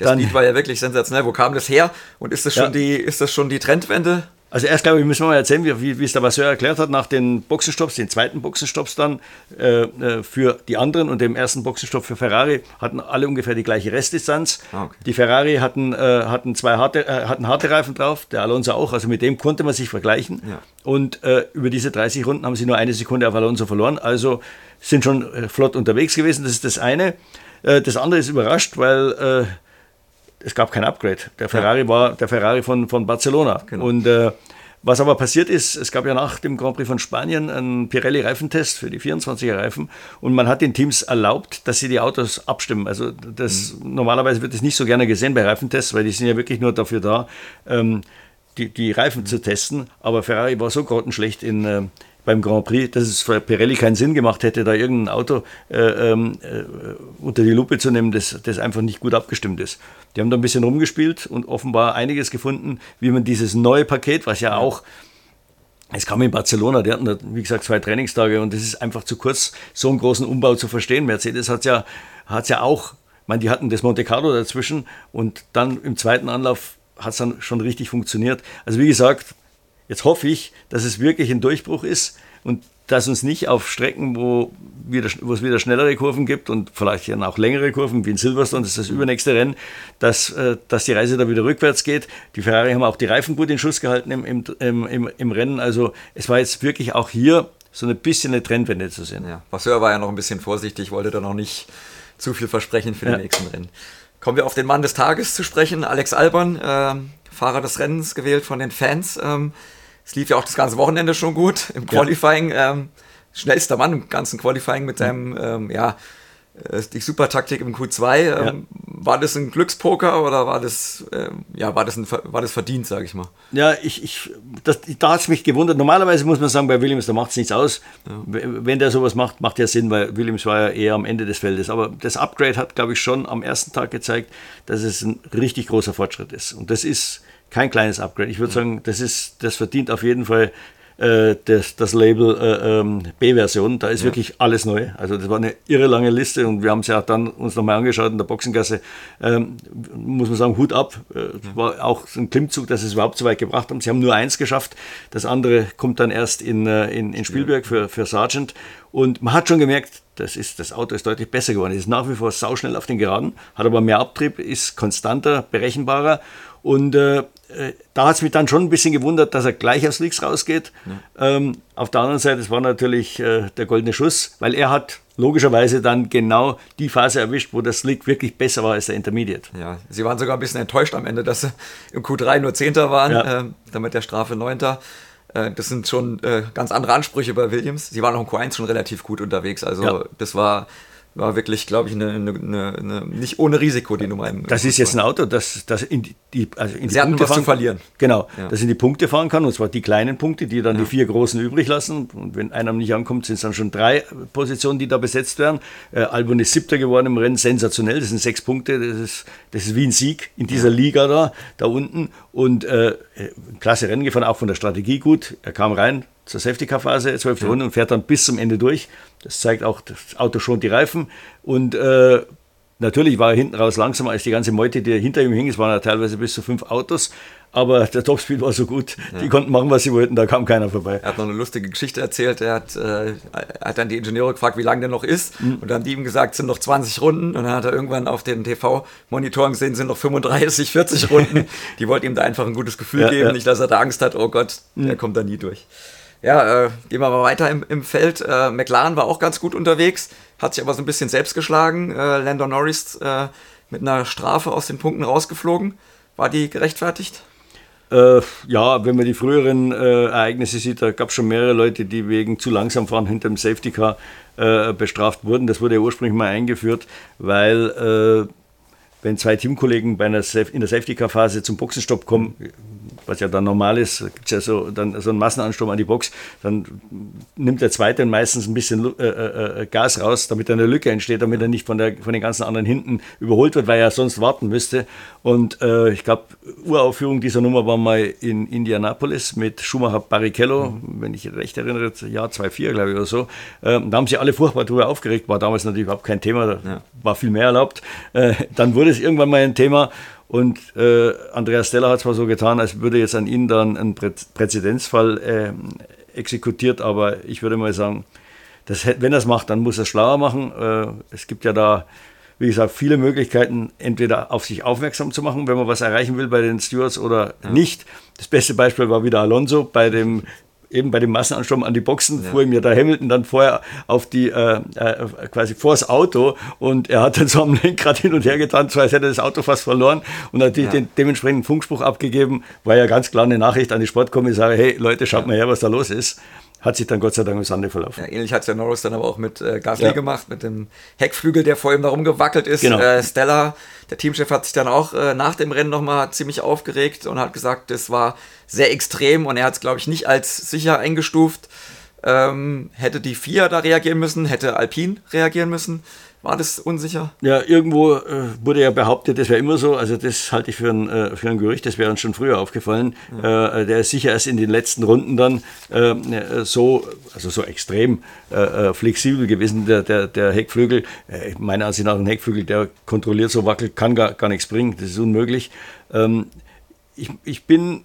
Der dann, Speed war ja wirklich sensationell. Wo kam das her? Und ist das schon, ja. die, ist das schon die Trendwende? Also erst, glaube ich, müssen wir mal erzählen, wie, wie es der Vasseur erklärt hat, nach den Boxenstopps, den zweiten Boxenstopps dann äh, äh, für die anderen und dem ersten Boxenstopp für Ferrari hatten alle ungefähr die gleiche Restdistanz. Ah, okay. Die Ferrari hatten, äh, hatten zwei harte, äh, hatten harte Reifen drauf, der Alonso auch, also mit dem konnte man sich vergleichen. Ja. Und äh, über diese 30 Runden haben sie nur eine Sekunde auf Alonso verloren, also sind schon äh, flott unterwegs gewesen, das ist das eine. das andere ist überrascht, weil es gab kein Upgrade. Der Ferrari ja. war der Ferrari von, von Barcelona. Genau. Und äh, Was aber passiert ist, es gab ja nach dem Grand Prix von Spanien einen Pirelli-Reifentest für die 24er Reifen und man hat den Teams erlaubt, dass sie die Autos abstimmen. Also das, mhm. normalerweise wird das nicht so gerne gesehen bei Reifentests, weil die sind ja wirklich nur dafür da, ähm, die, die Reifen mhm. zu testen. Aber Ferrari war so grottenschlecht in, äh, beim Grand Prix, dass es für Pirelli keinen Sinn gemacht hätte, da irgendein Auto äh, ähm, äh, unter die Lupe zu nehmen, das, das einfach nicht gut abgestimmt ist. Die haben da ein bisschen rumgespielt und offenbar einiges gefunden, wie man dieses neue Paket, was ja auch es kam in Barcelona, die hatten da, wie gesagt, zwei Trainingstage und es ist einfach zu kurz, so einen großen Umbau zu verstehen. Mercedes hat ja, hat's ja auch, ich meine, die hatten das Monte Carlo dazwischen und dann im zweiten Anlauf hat es dann schon richtig funktioniert. Also wie gesagt, Jetzt hoffe ich, dass es wirklich ein Durchbruch ist und dass uns nicht auf Strecken, wo, wieder, wo es wieder schnellere Kurven gibt und vielleicht dann auch längere Kurven, wie in Silverstone, das ist das übernächste Rennen, dass, äh, dass die Reise da wieder rückwärts geht. Die Ferrari haben auch die Reifen gut in Schuss gehalten im, im, im, im Rennen. Also es war jetzt wirklich auch hier so ein bisschen eine Trendwende zu sehen. Ja, Vasseur war ja noch ein bisschen vorsichtig, wollte da noch nicht zu viel versprechen für ja. die nächsten Rennen. Kommen wir auf den Mann des Tages zu sprechen, Alex Albon, äh, Fahrer des Rennens, gewählt von den Fans. Ähm, es lief ja auch das ganze Wochenende schon gut im Qualifying. Ja. Ähm, schnellster Mann im ganzen Qualifying mit seinem, ähm, ja, äh, die Supertaktik im Q2. Ähm, ja. War das ein Glückspoker oder war das, ähm, ja, war das, ein, war das verdient, sage ich mal? Ja, ich, ich, das, da hat es mich gewundert. Normalerweise muss man sagen, bei Williams, da macht es nichts aus. Ja. Wenn der sowas macht, macht ja Sinn, weil Williams war ja eher am Ende des Feldes. Aber das Upgrade hat, glaube ich, schon am ersten Tag gezeigt, dass es ein richtig großer Fortschritt ist. Und das ist kein kleines Upgrade. Ich würde sagen, das, ist, das verdient auf jeden Fall äh, das, das Label äh, ähm, B-Version. Da ist ja. wirklich alles neu. Also das war eine irre lange Liste und wir haben es ja dann uns nochmal angeschaut in der Boxengasse. Ähm, muss man sagen, Hut ab. Äh, war auch ein Klimmzug, dass sie es überhaupt so weit gebracht haben. Sie haben nur eins geschafft. Das andere kommt dann erst in, äh, in, in Spielberg für, für Sargent. Und man hat schon gemerkt, das, ist, das Auto ist deutlich besser geworden. Es ist nach wie vor sauschnell auf den Geraden, hat aber mehr Abtrieb, ist konstanter, berechenbarer und äh, da hat es mich dann schon ein bisschen gewundert, dass er gleich aus Leaks rausgeht. Ja. Ähm, auf der anderen Seite, es war natürlich äh, der goldene Schuss, weil er hat logischerweise dann genau die Phase erwischt, wo das Slick wirklich besser war als der Intermediate. Ja, sie waren sogar ein bisschen enttäuscht am Ende, dass sie im Q3 nur Zehnter waren, ja. äh, damit der Strafe Neunter. Äh, das sind schon äh, ganz andere Ansprüche bei Williams. Sie waren auch im Q1 schon relativ gut unterwegs. Also ja. das war war wirklich, glaube ich, eine, eine, eine, nicht ohne Risiko die Nummer. Im das ist jetzt ein Auto, das, das in die, also in die Sie Punkte was fahren, zu verlieren. Genau, ja. das in die Punkte fahren kann, und zwar die kleinen Punkte, die dann ja. die vier großen übrig lassen. Und wenn einer nicht ankommt, sind es dann schon drei Positionen, die da besetzt werden. Äh, Albon ist siebter geworden im Rennen, sensationell. Das sind sechs Punkte, das ist, das ist wie ein Sieg in dieser. Liga da, da unten. Und äh, klasse Rennen gefahren, auch von der Strategie gut. Er kam rein, zur Safety-Car-Phase, 12. Ja. Runde und fährt dann bis zum Ende durch. Das zeigt auch, das Auto schont die Reifen. Und äh, natürlich war er hinten raus langsamer als die ganze Meute, die hinter ihm hing. Es waren ja teilweise bis zu fünf Autos. Aber der Topspeed war so gut, ja. die konnten machen, was sie wollten, da kam keiner vorbei. Er hat noch eine lustige Geschichte erzählt. Er hat, äh, hat dann die Ingenieure gefragt, wie lange der noch ist. Mhm. Und dann haben die ihm gesagt, es sind noch 20 Runden. Und dann hat er irgendwann auf den TV-Monitoren gesehen, es sind noch 35, 40 Runden. die wollten ihm da einfach ein gutes Gefühl ja, geben, nicht, dass er da Angst hat, oh Gott, mhm. der kommt da nie durch. Ja, äh, gehen wir mal weiter im, im Feld. Äh, McLaren war auch ganz gut unterwegs, hat sich aber so ein bisschen selbst geschlagen. Äh, Landon Norris äh, mit einer Strafe aus den Punkten rausgeflogen. War die gerechtfertigt? Äh, ja, wenn man die früheren äh, Ereignisse sieht, da gab es schon mehrere Leute, die wegen zu langsam fahren hinter dem Safety Car bestraft wurden. Das wurde ja ursprünglich mal eingeführt, weil wenn zwei Teamkollegen bei einer in der Safety Car Phase zum Boxenstopp kommen, was ja dann normal ist, gibt es ja so, dann so einen Massenansturm an die Box, dann nimmt der Zweite meistens ein bisschen äh, äh, äh, Gas raus, damit eine Lücke entsteht, damit er nicht von, der, von den ganzen anderen hinten überholt wird, weil er sonst warten müsste. Und äh, ich glaube, Uraufführung dieser Nummer war mal in Indianapolis mit Schumacher Barrichello, mhm. wenn ich recht erinnere, Jahr 2004, glaube ich, oder so. Ähm, da haben sie alle furchtbar darüber aufgeregt, war damals natürlich überhaupt kein Thema, ja. war viel mehr erlaubt. Äh, dann wurde es irgendwann mal ein Thema und äh, Andreas Steller hat zwar so getan, als würde jetzt an ihn dann ein Prä Präzedenzfall äh, exekutiert, aber ich würde mal sagen, das, wenn er es macht, dann muss er es schlauer machen. Äh, es gibt ja da, wie gesagt, viele Möglichkeiten, entweder auf sich aufmerksam zu machen, wenn man was erreichen will bei den Stewards oder ja. nicht. Das beste Beispiel war wieder Alonso bei dem eben bei dem Massenansturm an die Boxen ja. fuhr ihm ja der Hamilton dann vorher auf die, äh, äh, quasi vors Auto und er hat dann so am Lenkrad hin und her getan, so als hätte er das Auto fast verloren und hat ja. den dementsprechenden Funkspruch abgegeben, war ja ganz klar eine Nachricht an die Sportkommissare, hey Leute, schaut ja. mal her, was da los ist hat sich dann Gott sei Dank im Sande verlaufen. Ja, ähnlich hat es ja Norris dann aber auch mit äh, Gasly ja. gemacht, mit dem Heckflügel, der vor ihm da rumgewackelt ist. Genau. Äh, Stella, der Teamchef, hat sich dann auch äh, nach dem Rennen nochmal ziemlich aufgeregt und hat gesagt, es war sehr extrem und er hat es, glaube ich, nicht als sicher eingestuft. Ähm, hätte die FIA da reagieren müssen, hätte Alpine reagieren müssen. War das unsicher? Ja, irgendwo äh, wurde ja behauptet, das wäre immer so. Also das halte ich für ein, äh, für ein Gerücht, das wäre uns schon früher aufgefallen. Ja. Äh, der ist sicher erst in den letzten Runden dann äh, so, also so extrem äh, äh, flexibel gewesen, der, der, der Heckflügel. meiner Ansicht nach ein Heckflügel, der kontrolliert so wackelt, kann gar, gar nichts bringen. Das ist unmöglich. Ähm, ich, ich bin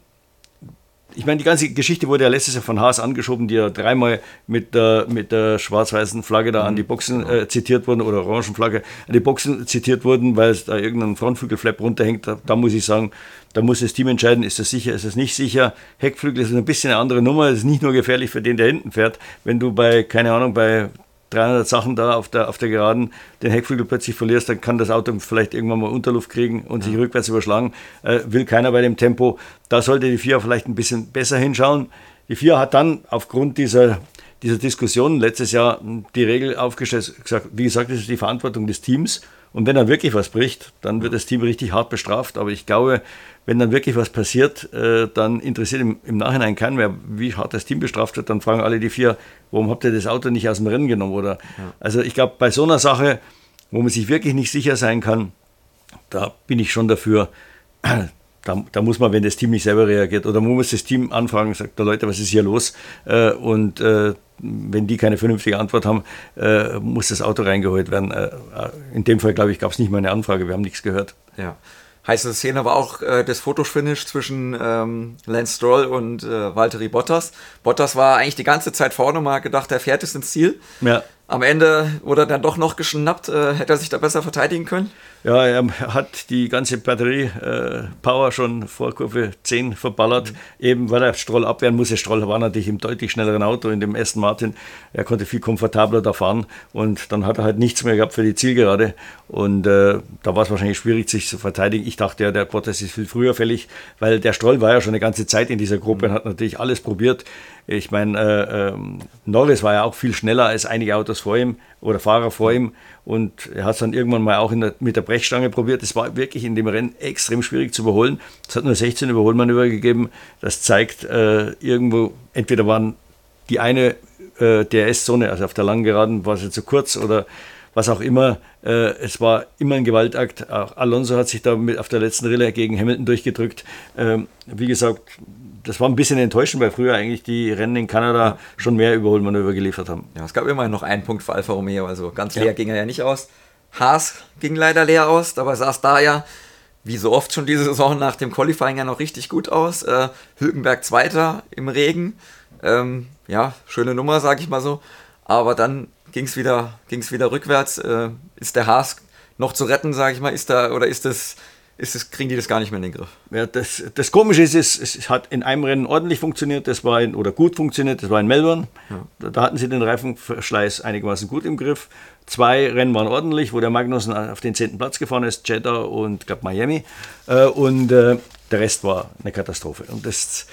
ich meine, die ganze Geschichte wurde ja letztes Jahr von Haas angeschoben, die ja dreimal mit der, mit der schwarz-weißen Flagge da an die Boxen genau. äh, zitiert wurden oder orangen Flagge an die Boxen zitiert wurden, weil da irgendein Frontflügelflap runterhängt. Da, da, muss ich sagen, da muss das Team entscheiden, ist das sicher, ist das nicht sicher. Heckflügel ist ein bisschen eine andere Nummer, ist nicht nur gefährlich für den, der hinten fährt. Wenn du bei, keine Ahnung, bei 300 Sachen da auf der, auf der Geraden den Heckflügel plötzlich verlierst, dann kann das Auto vielleicht irgendwann mal Unterluft kriegen und sich rückwärts überschlagen. Äh, will keiner bei dem Tempo. Da sollte die FIA vielleicht ein bisschen besser hinschauen. Die FIA hat dann aufgrund dieser, dieser Diskussion letztes Jahr die Regel aufgestellt, gesagt, wie gesagt, das ist die Verantwortung des Teams. Und wenn dann wirklich was bricht, dann wird das Team richtig hart bestraft. Aber ich glaube, wenn dann wirklich was passiert, äh, dann interessiert im, im, Nachhinein keinen mehr, wie hart das Team bestraft wird. Dann fragen alle die vier, warum habt ihr das Auto nicht aus dem Rennen genommen? Oder? Ja. Also ich glaube, bei so einer Sache, wo man sich wirklich nicht sicher sein kann, da bin ich schon dafür, da, da, muss man, wenn das Team nicht selber reagiert, oder man muss das Team anfragen und sagt, Leute, was ist hier los? Äh, und äh, wenn die keine vernünftige Antwort haben, äh, muss das Auto reingeholt werden. Äh, in dem Fall, glaube ich, gab es nicht mal eine Anfrage, wir haben nichts gehört. Ja. Heiße Szene war auch äh, das Fotofinish zwischen ähm, Lance Stroll und äh, Valtteri Bottas. Bottas war eigentlich die ganze Zeit vorne hat gedacht, er fährt es ins Ziel. Ja. Am Ende wurde er dann doch noch geschnappt. Äh, hätte er sich da besser verteidigen können? Ja, er hat die ganze Batterie-Power äh, schon vor Kurve 10 verballert, mhm. eben weil er Stroll abwehren musste. Stroll war natürlich im deutlich schnelleren Auto, in dem ersten Martin. Er konnte viel komfortabler da fahren und dann hat er halt nichts mehr gehabt für die Zielgerade. Und äh, da war es wahrscheinlich schwierig, sich zu verteidigen. Ich dachte ja, der Bottas ist viel früher fällig, weil der Stroll war ja schon eine ganze Zeit in dieser Gruppe und hat natürlich alles probiert. Ich meine, äh, äh, Norris war ja auch viel schneller als einige Autos vor ihm oder Fahrer vor ihm. Und er hat es dann irgendwann mal auch der, mit der Brechstange probiert. Das war wirklich in dem Rennen extrem schwierig zu überholen. Es hat nur 16 Überholmanöver gegeben. Das zeigt äh, irgendwo, entweder waren die eine äh, DRS-Zone, also auf der langen Geraden, war sie zu kurz oder was auch immer. Äh, es war immer ein Gewaltakt. Auch Alonso hat sich da mit auf der letzten Rille gegen Hamilton durchgedrückt. Ähm, wie gesagt, das war ein bisschen enttäuschend, weil früher eigentlich die Rennen in Kanada schon mehr Überholmanöver geliefert haben. Ja, es gab immerhin noch einen Punkt für Alfa Romeo, also ganz leer ja. ging er ja nicht aus. Haas ging leider leer aus, dabei saß da ja, wie so oft schon diese Saison nach dem Qualifying ja noch richtig gut aus. Äh, Hülkenberg Zweiter im Regen. Ähm, ja, schöne Nummer, sag ich mal so. Aber dann ging es wieder, ging's wieder rückwärts. Äh, ist der Haas noch zu retten, sag ich mal? Ist da, oder ist das ist das, kriegen die das gar nicht mehr in den Griff. Ja, das, das Komische ist, es, es hat in einem Rennen ordentlich funktioniert, das war in, oder gut funktioniert, das war in Melbourne. Ja. Da, da, hatten sie den Reifenverschleiß einigermaßen gut im Griff. Zwei Rennen waren ordentlich, wo der Magnussen auf den zehnten Platz gefahren ist, Jeddah und glaub, Miami. Äh, und äh, der Rest war eine Katastrophe. Und das,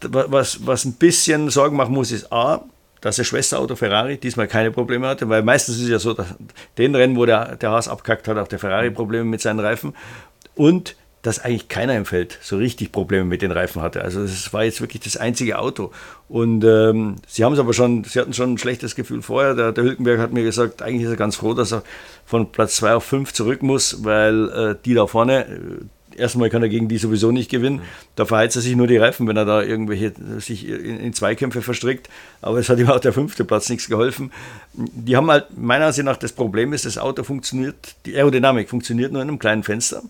was, was ein bisschen Sorgen machen muss, ist A, dass der Schwesterauto Ferrari diesmal keine Probleme hatte, weil meistens ist es ja so, dass den Rennen, wo der, der Haas abkackt hat, auch der Ferrari Probleme mit seinen Reifen und dass eigentlich keiner im Feld so richtig Probleme mit den Reifen hatte. Also es war jetzt wirklich das einzige Auto. Und ähm, sie haben es aber schon, sie hatten schon ein schlechtes Gefühl vorher. Der, der Hülkenberg hat mir gesagt, eigentlich ist er ganz froh, dass er von Platz 2 auf 5 zurück muss, weil äh, die da vorne, äh, erstmal kann er gegen die sowieso nicht gewinnen. Da verheizt er sich nur die Reifen, wenn er da irgendwelche sich in, in Zweikämpfe verstrickt. Aber es hat ihm auch der fünfte Platz nichts geholfen. Die haben halt meiner Ansicht nach das Problem ist, das Auto funktioniert, die Aerodynamik funktioniert nur in einem kleinen Fenster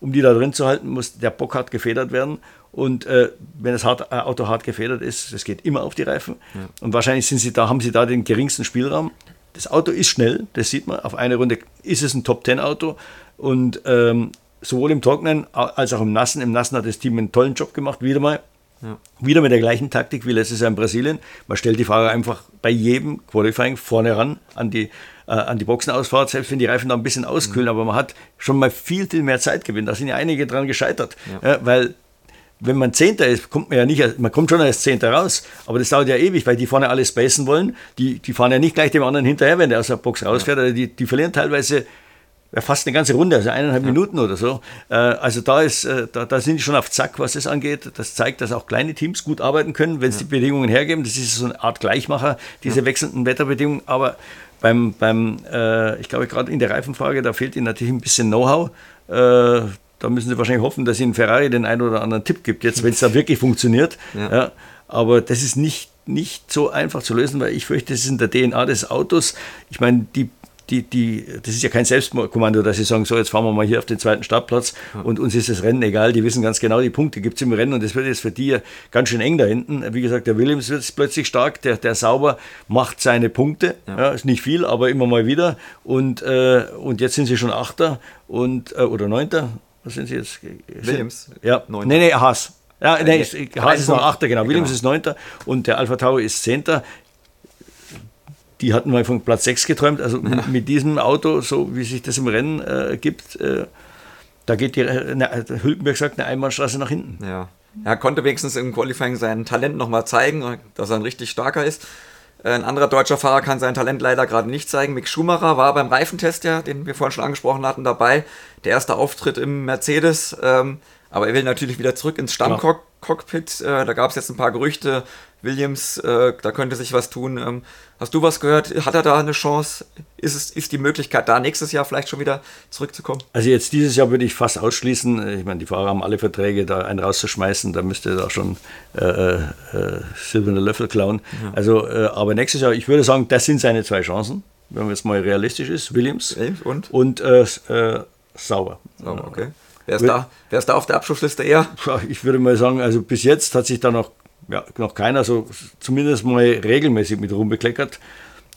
um die da drin zu halten, muss der Bock hart gefedert werden. Und äh, wenn das hart, äh, Auto hart gefedert ist, das geht immer auf die Reifen. Ja. Und wahrscheinlich sind sie da, haben sie da den geringsten Spielraum. Das Auto ist schnell, das sieht man. Auf eine Runde ist es ein Top-10-Auto. Und ähm, sowohl im Trocknen als auch im Nassen. Im Nassen hat das Team einen tollen Job gemacht, wieder mal. Ja. Wieder mit der gleichen Taktik wie letztes Jahr in Brasilien. Man stellt die Fahrer einfach bei jedem Qualifying vorne ran an die, äh, an die Boxenausfahrt, selbst wenn die Reifen da ein bisschen auskühlen. Mhm. Aber man hat schon mal viel, viel mehr Zeit gewinnen. Da sind ja einige dran gescheitert. Ja. Äh, weil wenn man Zehnter ist, kommt man ja nicht, man kommt schon als Zehnter raus, aber das dauert ja ewig, weil die vorne alle spacen wollen. Die, die fahren ja nicht gleich dem anderen hinterher, wenn der aus der Box rausfährt. Ja. Die, die verlieren teilweise ja, fast eine ganze Runde, also eineinhalb ja. Minuten oder so. Äh, also da, ist, äh, da, da, sind die schon auf Zack, was das angeht. Das zeigt, dass auch kleine Teams gut arbeiten können, wenn es ja. die Bedingungen hergeben. Das ist so eine Art Gleichmacher, diese wechselnden Wetterbedingungen. Aber beim, beim äh, ich glaube gerade in der Reifenfrage, da fehlt ihnen natürlich ein bisschen Know-how. Äh, da müssen sie wahrscheinlich hoffen, dass ihnen Ferrari den einen oder anderen Tipp gibt, jetzt wenn es da wirklich funktioniert. Ja. aber das ist nicht, nicht so einfach zu lösen, weil ich fürchte, das ist in der DNA des Autos. Ich meine, die die, die, das ist ja kein Selbstkommando, dass sie sagen, so jetzt fahren wir mal hier auf den zweiten Startplatz und uns ist das Rennen egal. Die wissen ganz genau, die Punkte gibt es im Rennen und das wird jetzt für die ganz schön eng da hinten. Wie gesagt, der Williams wird plötzlich stark, der, der Sauber macht seine Punkte, ja. ja. ist nicht viel, aber immer mal wieder und, äh, und jetzt sind sie schon Achter und, äh, oder Neunter. Was sind sie jetzt? Williams? Ja, Neunter. nee, nee, Haas. Ja, nee, Haas ist noch Achter, genau. Williams genau. ist Neunter und der Alpha Tauri ist Zehnter die hatten mal von Platz 6 geträumt. Also ja. mit diesem Auto, so wie sich das im Rennen äh, gibt, äh, da geht die, äh, ne, Hülkenberg sagt, eine Einbahnstraße nach hinten. Ja. Er konnte wenigstens im Qualifying sein Talent nochmal zeigen, dass er ein richtig starker ist. Äh, ein anderer deutscher Fahrer kann sein Talent leider gerade nicht zeigen. Mick Schumacher war beim Reifentest, ja, den wir vorhin schon angesprochen hatten, dabei. Der erste Auftritt im Mercedes. Ähm, aber er will natürlich wieder zurück ins Stammcockpit. Äh, da gab es jetzt ein paar Gerüchte. Williams, äh, da könnte sich was tun. Ähm, hast du was gehört? Hat er da eine Chance? Ist, es, ist die Möglichkeit da, nächstes Jahr vielleicht schon wieder zurückzukommen? Also jetzt dieses Jahr würde ich fast ausschließen. Ich meine, die Fahrer haben alle Verträge, da einen rauszuschmeißen, da müsste da schon äh, äh, silberne Löffel klauen. Ja. Also, äh, aber nächstes Jahr, ich würde sagen, das sind seine zwei Chancen, wenn man jetzt mal realistisch ist. Williams und, und äh, äh, Sauber. Sauber, okay. Wer ist, da, wer ist da auf der Abschlussliste eher? Ich würde mal sagen, also bis jetzt hat sich da noch, ja, noch keiner so zumindest mal regelmäßig mit rumbekleckert.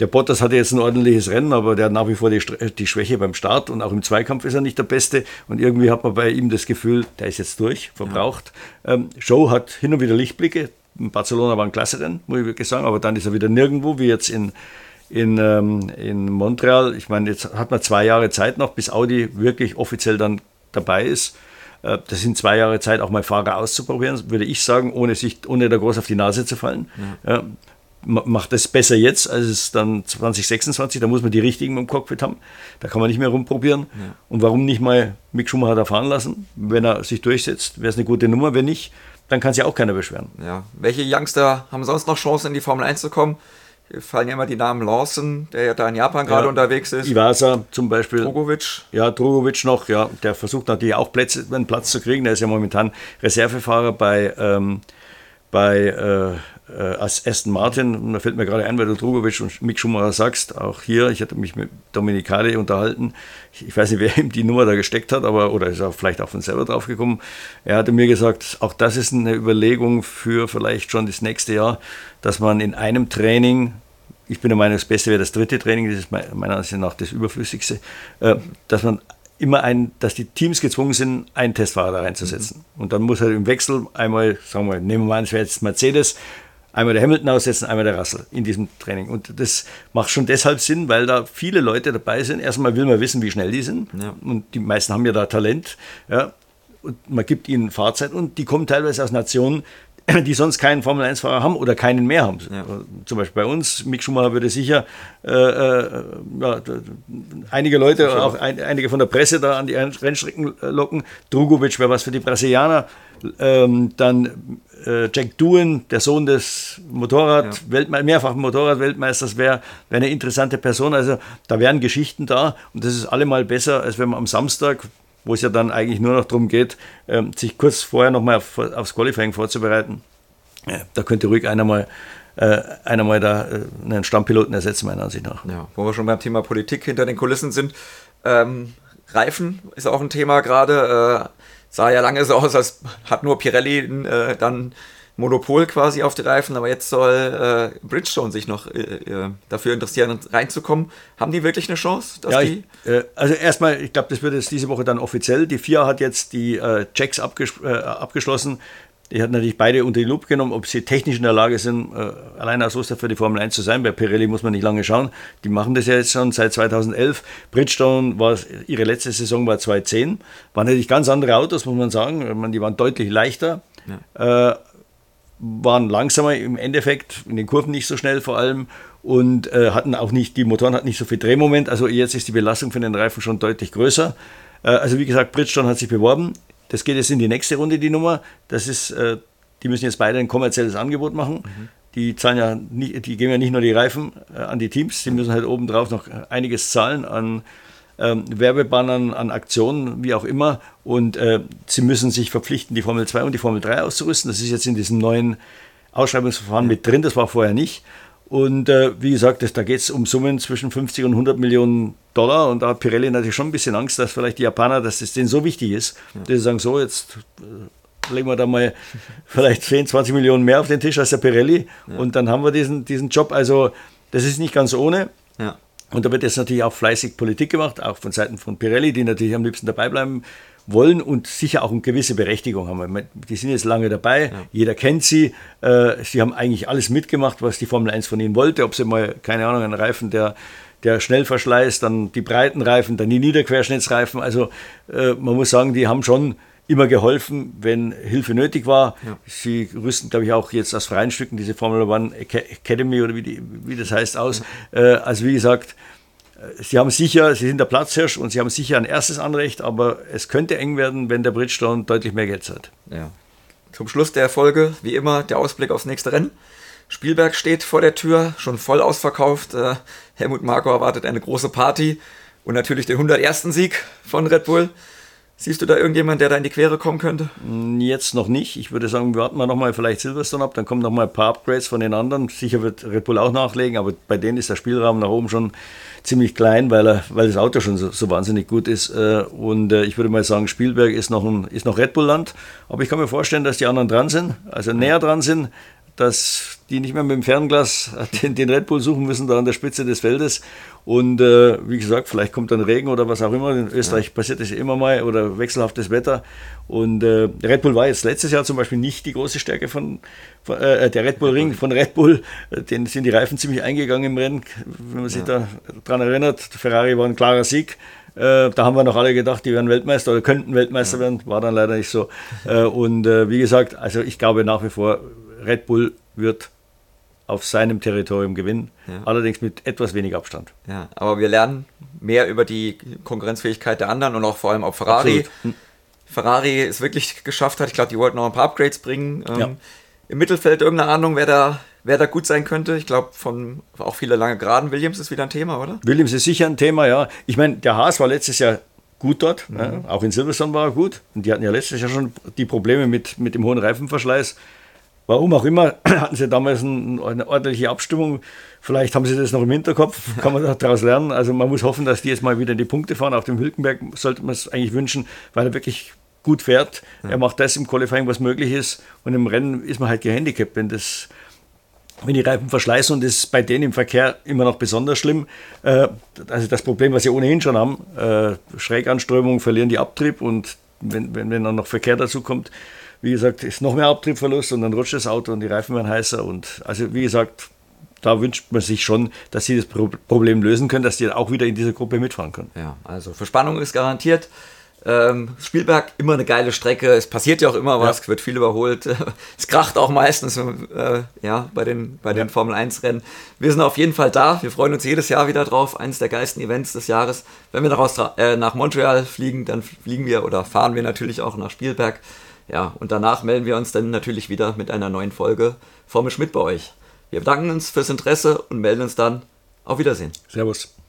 Der Bottas hatte jetzt ein ordentliches Rennen, aber der hat nach wie vor die, die, Schwäche beim Start und auch im Zweikampf ist er nicht der Beste. Und irgendwie hat man bei ihm das Gefühl, der ist jetzt durch, verbraucht. Ja. Ähm, Show hat hin und wieder Lichtblicke. In Barcelona war ein klasse Rennen, muss ich wirklich sagen, aber dann ist er wieder nirgendwo, wie jetzt in, in, ähm, in Montreal. Ich meine, jetzt hat man zwei Jahre Zeit noch, bis Audi wirklich offiziell dann dabei ist. Äh, das sind zwei Jahre Zeit, auch mal Fahrer auszuprobieren, würde ich sagen, ohne, sich, ohne da groß auf die Nase zu fallen. Ja. Ja, macht es besser jetzt, als es dann 2026, da muss man die richtigen im Cockpit haben. Da kann man nicht mehr rumprobieren. Ja. Und warum nicht mal Mick Schumacher da fahren lassen? Wenn er sich durchsetzt, wäre es eine gute Nummer. Wenn nicht, dann kann sich auch keiner beschweren. Ja. Welche Youngster haben sonst noch Chancen, in die Formel 1 zu kommen? Fallen ja immer die Namen Lawson, der ja da in Japan gerade ja, unterwegs ist. Iwasa zum Beispiel. Drogovic. Ja, Drogovic noch, ja. Der versucht natürlich auch Plätze, einen Platz zu kriegen. Der ist ja momentan Reservefahrer bei, ähm, bei äh, äh, Aston Martin. Da fällt mir gerade ein, weil du Drogovic und Mick Schumacher sagst, auch hier, ich hatte mich mit Dominikale unterhalten. Ich, weiß nicht, wer ihm die Nummer da gesteckt hat, aber oder ist er vielleicht auch von selber drauf gekommen. Er hatte mir gesagt, auch das ist eine Überlegung für vielleicht schon das nächste Jahr, dass man in einem Training ich bin der Meinung, das Beste wäre das dritte Training, das ist meiner Ansicht nach das Überflüssigste, äh, dass man immer ein, dass die Teams gezwungen sind, einen Testfahrer da reinzusetzen. Mhm. Und dann muss er im Wechsel einmal, sagen wir, nehmen wir mal an, es wäre jetzt Mercedes, einmal der Hamilton aussetzen, einmal der Russell in diesem Training. Und das macht schon deshalb Sinn, weil da viele Leute dabei sind. Erstmal will man wissen, wie schnell die sind. Ja. Und die meisten haben ja da Talent. Ja. Und man gibt ihnen Fahrzeit und die kommen teilweise aus Nationen, die sonst keinen Formel-1-Fahrer haben oder keinen mehr haben. Ja. Zum Beispiel bei uns, Mick Schumacher würde sicher äh, äh, ja, einige Leute, ja. auch ein, einige von der Presse da an die Rennstrecken locken. Drugovic wäre was für die Brasilianer. Ähm, dann äh, Jack Doohan, der Sohn des Motorrad ja. mehrfachen Motorrad-Weltmeisters, wäre wär eine interessante Person. Also da wären Geschichten da und das ist allemal besser, als wenn man am Samstag wo es ja dann eigentlich nur noch darum geht, ähm, sich kurz vorher nochmal auf, aufs Qualifying vorzubereiten. Da könnte ruhig einer mal, äh, einer mal da äh, einen Stammpiloten ersetzen, meiner Ansicht nach. Ja, wo wir schon beim Thema Politik hinter den Kulissen sind. Ähm, Reifen ist auch ein Thema gerade. Äh, sah ja lange so aus, als hat nur Pirelli äh, dann Monopol quasi auf die Reifen, aber jetzt soll äh, Bridgestone sich noch äh, äh, dafür interessieren, reinzukommen. Haben die wirklich eine Chance? ja, ich, äh, also erstmal, ich glaube, das wird jetzt diese Woche dann offiziell. Die FIA hat jetzt die äh, Checks abges äh, abgeschlossen. Die hat natürlich beide unter die Lupe genommen, ob sie technisch in der Lage sind, allein aus Oster für die Formel 1 zu sein. Bei Pirelli muss man nicht lange schauen. Die machen das ja jetzt schon seit 2011. Bridgestone war, ihre letzte Saison war 2010. Waren natürlich ganz andere Autos, muss man sagen. Die waren deutlich leichter. Ja. Waren langsamer im Endeffekt, in den Kurven nicht so schnell vor allem und äh, hatten auch nicht, die Motoren hatten nicht so viel Drehmoment. Also jetzt ist die Belastung von den Reifen schon deutlich größer. Äh, also wie gesagt, Bridgestone hat sich beworben. Das geht jetzt in die nächste Runde, die Nummer. Das ist, äh, die müssen jetzt beide ein kommerzielles Angebot machen. Mhm. Die zahlen ja nicht, die geben ja nicht nur die Reifen äh, an die Teams, die müssen halt obendrauf noch einiges zahlen an ähm, Werbebannern, an Aktionen, wie auch immer. Und äh, sie müssen sich verpflichten, die Formel 2 und die Formel 3 auszurüsten. Das ist jetzt in diesem neuen Ausschreibungsverfahren mit drin, das war vorher nicht. Und äh, wie gesagt, das, da geht es um Summen zwischen 50 und 100 Millionen Dollar. Und da hat Pirelli natürlich schon ein bisschen Angst, dass vielleicht die Japaner, dass das denen so wichtig ist, dass sie sagen, so, jetzt äh, legen wir da mal vielleicht 10, 20 Millionen mehr auf den Tisch als der Pirelli. Ja. Und dann haben wir diesen, diesen Job. Also das ist nicht ganz ohne. Ja. Und da wird jetzt natürlich auch fleißig Politik gemacht, auch von Seiten von Pirelli, die natürlich am liebsten dabei bleiben wollen und sicher auch eine gewisse Berechtigung haben. Die sind jetzt lange dabei, ja. jeder kennt sie. Äh, sie haben eigentlich alles mitgemacht, was die Formel 1 von ihnen wollte. Ob sie mal, keine Ahnung, einen Reifen, der, der schnell verschleißt, dann die breiten Reifen, dann die Niederquerschnittsreifen. Also äh, man muss sagen, die haben schon immer geholfen, wenn Hilfe nötig war. Ja. Sie rüsten, glaube ich, auch jetzt aus freien Stücken diese Formula One Academy oder wie, die, wie das heißt aus. Ja. Äh, also wie gesagt, äh, Sie haben sicher, Sie sind der Platzhirsch und Sie haben sicher ein erstes Anrecht, aber es könnte eng werden, wenn der Bridgestone deutlich mehr Geld zahlt. Ja. Zum Schluss der Folge, wie immer, der Ausblick aufs nächste Rennen. Spielberg steht vor der Tür, schon voll ausverkauft. Äh, Helmut Marko erwartet eine große Party und natürlich den 101. Sieg von Red Bull. Siehst du da irgendjemanden, der da in die Quere kommen könnte? Hm, jetzt noch nicht. Ich würde sagen, warten wir nochmal vielleicht Silverstone ab, dann kommen nochmal ein paar Upgrades von den anderen. Sicher wird Red Bull auch nachlegen, aber bei denen ist der Spielraum nach oben schon ziemlich klein, weil, er, weil das Auto schon so, so wahnsinnig gut ist. Äh, und äh, ich würde mal sagen, Spielberg ist noch, ein, ist noch Red Bull-Land. Aber ich kann mir vorstellen, dass die anderen dran sind, also näher dran sind dass die nicht mehr mit dem Fernglas den, den Red Bull suchen müssen, da an der Spitze des Feldes. Und äh, wie gesagt, vielleicht kommt dann Regen oder was auch immer. In Österreich ja. passiert das ja immer mal oder wechselhaftes Wetter. Und äh, Red Bull war jetzt letztes Jahr zum Beispiel nicht die große Stärke von, von äh, der Red Bull Ring von Red Bull. Äh, den sind die Reifen ziemlich eingegangen im Rennen, wenn man sich ja. daran erinnert. Ferrari war ein klarer Sieg. Äh, da haben wir noch alle gedacht, die werden Weltmeister oder könnten Weltmeister ja. werden. War dann leider nicht so. Äh, und äh, wie gesagt, also ich glaube nach wie vor, Red Bull wird auf seinem Territorium gewinnen, ja. allerdings mit etwas wenig Abstand. Ja, aber wir lernen mehr über die Konkurrenzfähigkeit der anderen und auch vor allem, ob Ferrari, hm. Ferrari es wirklich geschafft hat. Ich glaube, die wollten noch ein paar Upgrades bringen. Ähm, ja. Im Mittelfeld irgendeine Ahnung, wer da, wer da gut sein könnte. Ich glaube, von auch viele lange Geraden. Williams ist wieder ein Thema, oder? Williams ist sicher ein Thema, ja. Ich meine, der Haas war letztes Jahr gut dort. Mhm. Ja. Auch in Silverstone war er gut. Und die hatten ja letztes Jahr schon die Probleme mit, mit dem hohen Reifenverschleiß. Warum auch immer, hatten sie damals ein, eine ordentliche Abstimmung. Vielleicht haben sie das noch im Hinterkopf, kann man daraus lernen. Also man muss hoffen, dass die jetzt mal wieder in die Punkte fahren. Auf dem Hülkenberg sollte man es eigentlich wünschen, weil er wirklich gut fährt. Er macht das im Qualifying, was möglich ist. Und im Rennen ist man halt gehandicapt, wenn das wenn die Reifen verschleißen und das ist bei denen im Verkehr immer noch besonders schlimm. Äh, also das Problem, was sie ohnehin schon haben, äh, Schräganströmung, verlieren die Abtrieb und wenn, wenn, wenn dann noch Verkehr dazu kommt, wie gesagt, ist noch mehr Abtriebverlust und dann rutscht das Auto und die Reifen werden heißer. Und also wie gesagt, da wünscht man sich schon, dass sie das Problem lösen können, dass die auch wieder in dieser Gruppe mitfahren können. Ja, also für Spannung ist garantiert. Ähm, Spielberg immer eine geile Strecke. Es passiert ja auch immer was, ja. wird viel überholt. es kracht auch meistens äh, ja, bei den, bei den Formel 1 Rennen. Wir sind auf jeden Fall da. Wir freuen uns jedes Jahr wieder drauf. Eines der geilsten Events des Jahres. Wenn wir nach, Austra äh, nach Montreal fliegen, dann fliegen wir oder fahren wir natürlich auch nach Spielberg. Ja, und danach melden wir uns dann natürlich wieder mit einer neuen Folge Formel Schmidt bei euch. Wir bedanken uns fürs Interesse und melden uns dann. Auf Wiedersehen. Servus.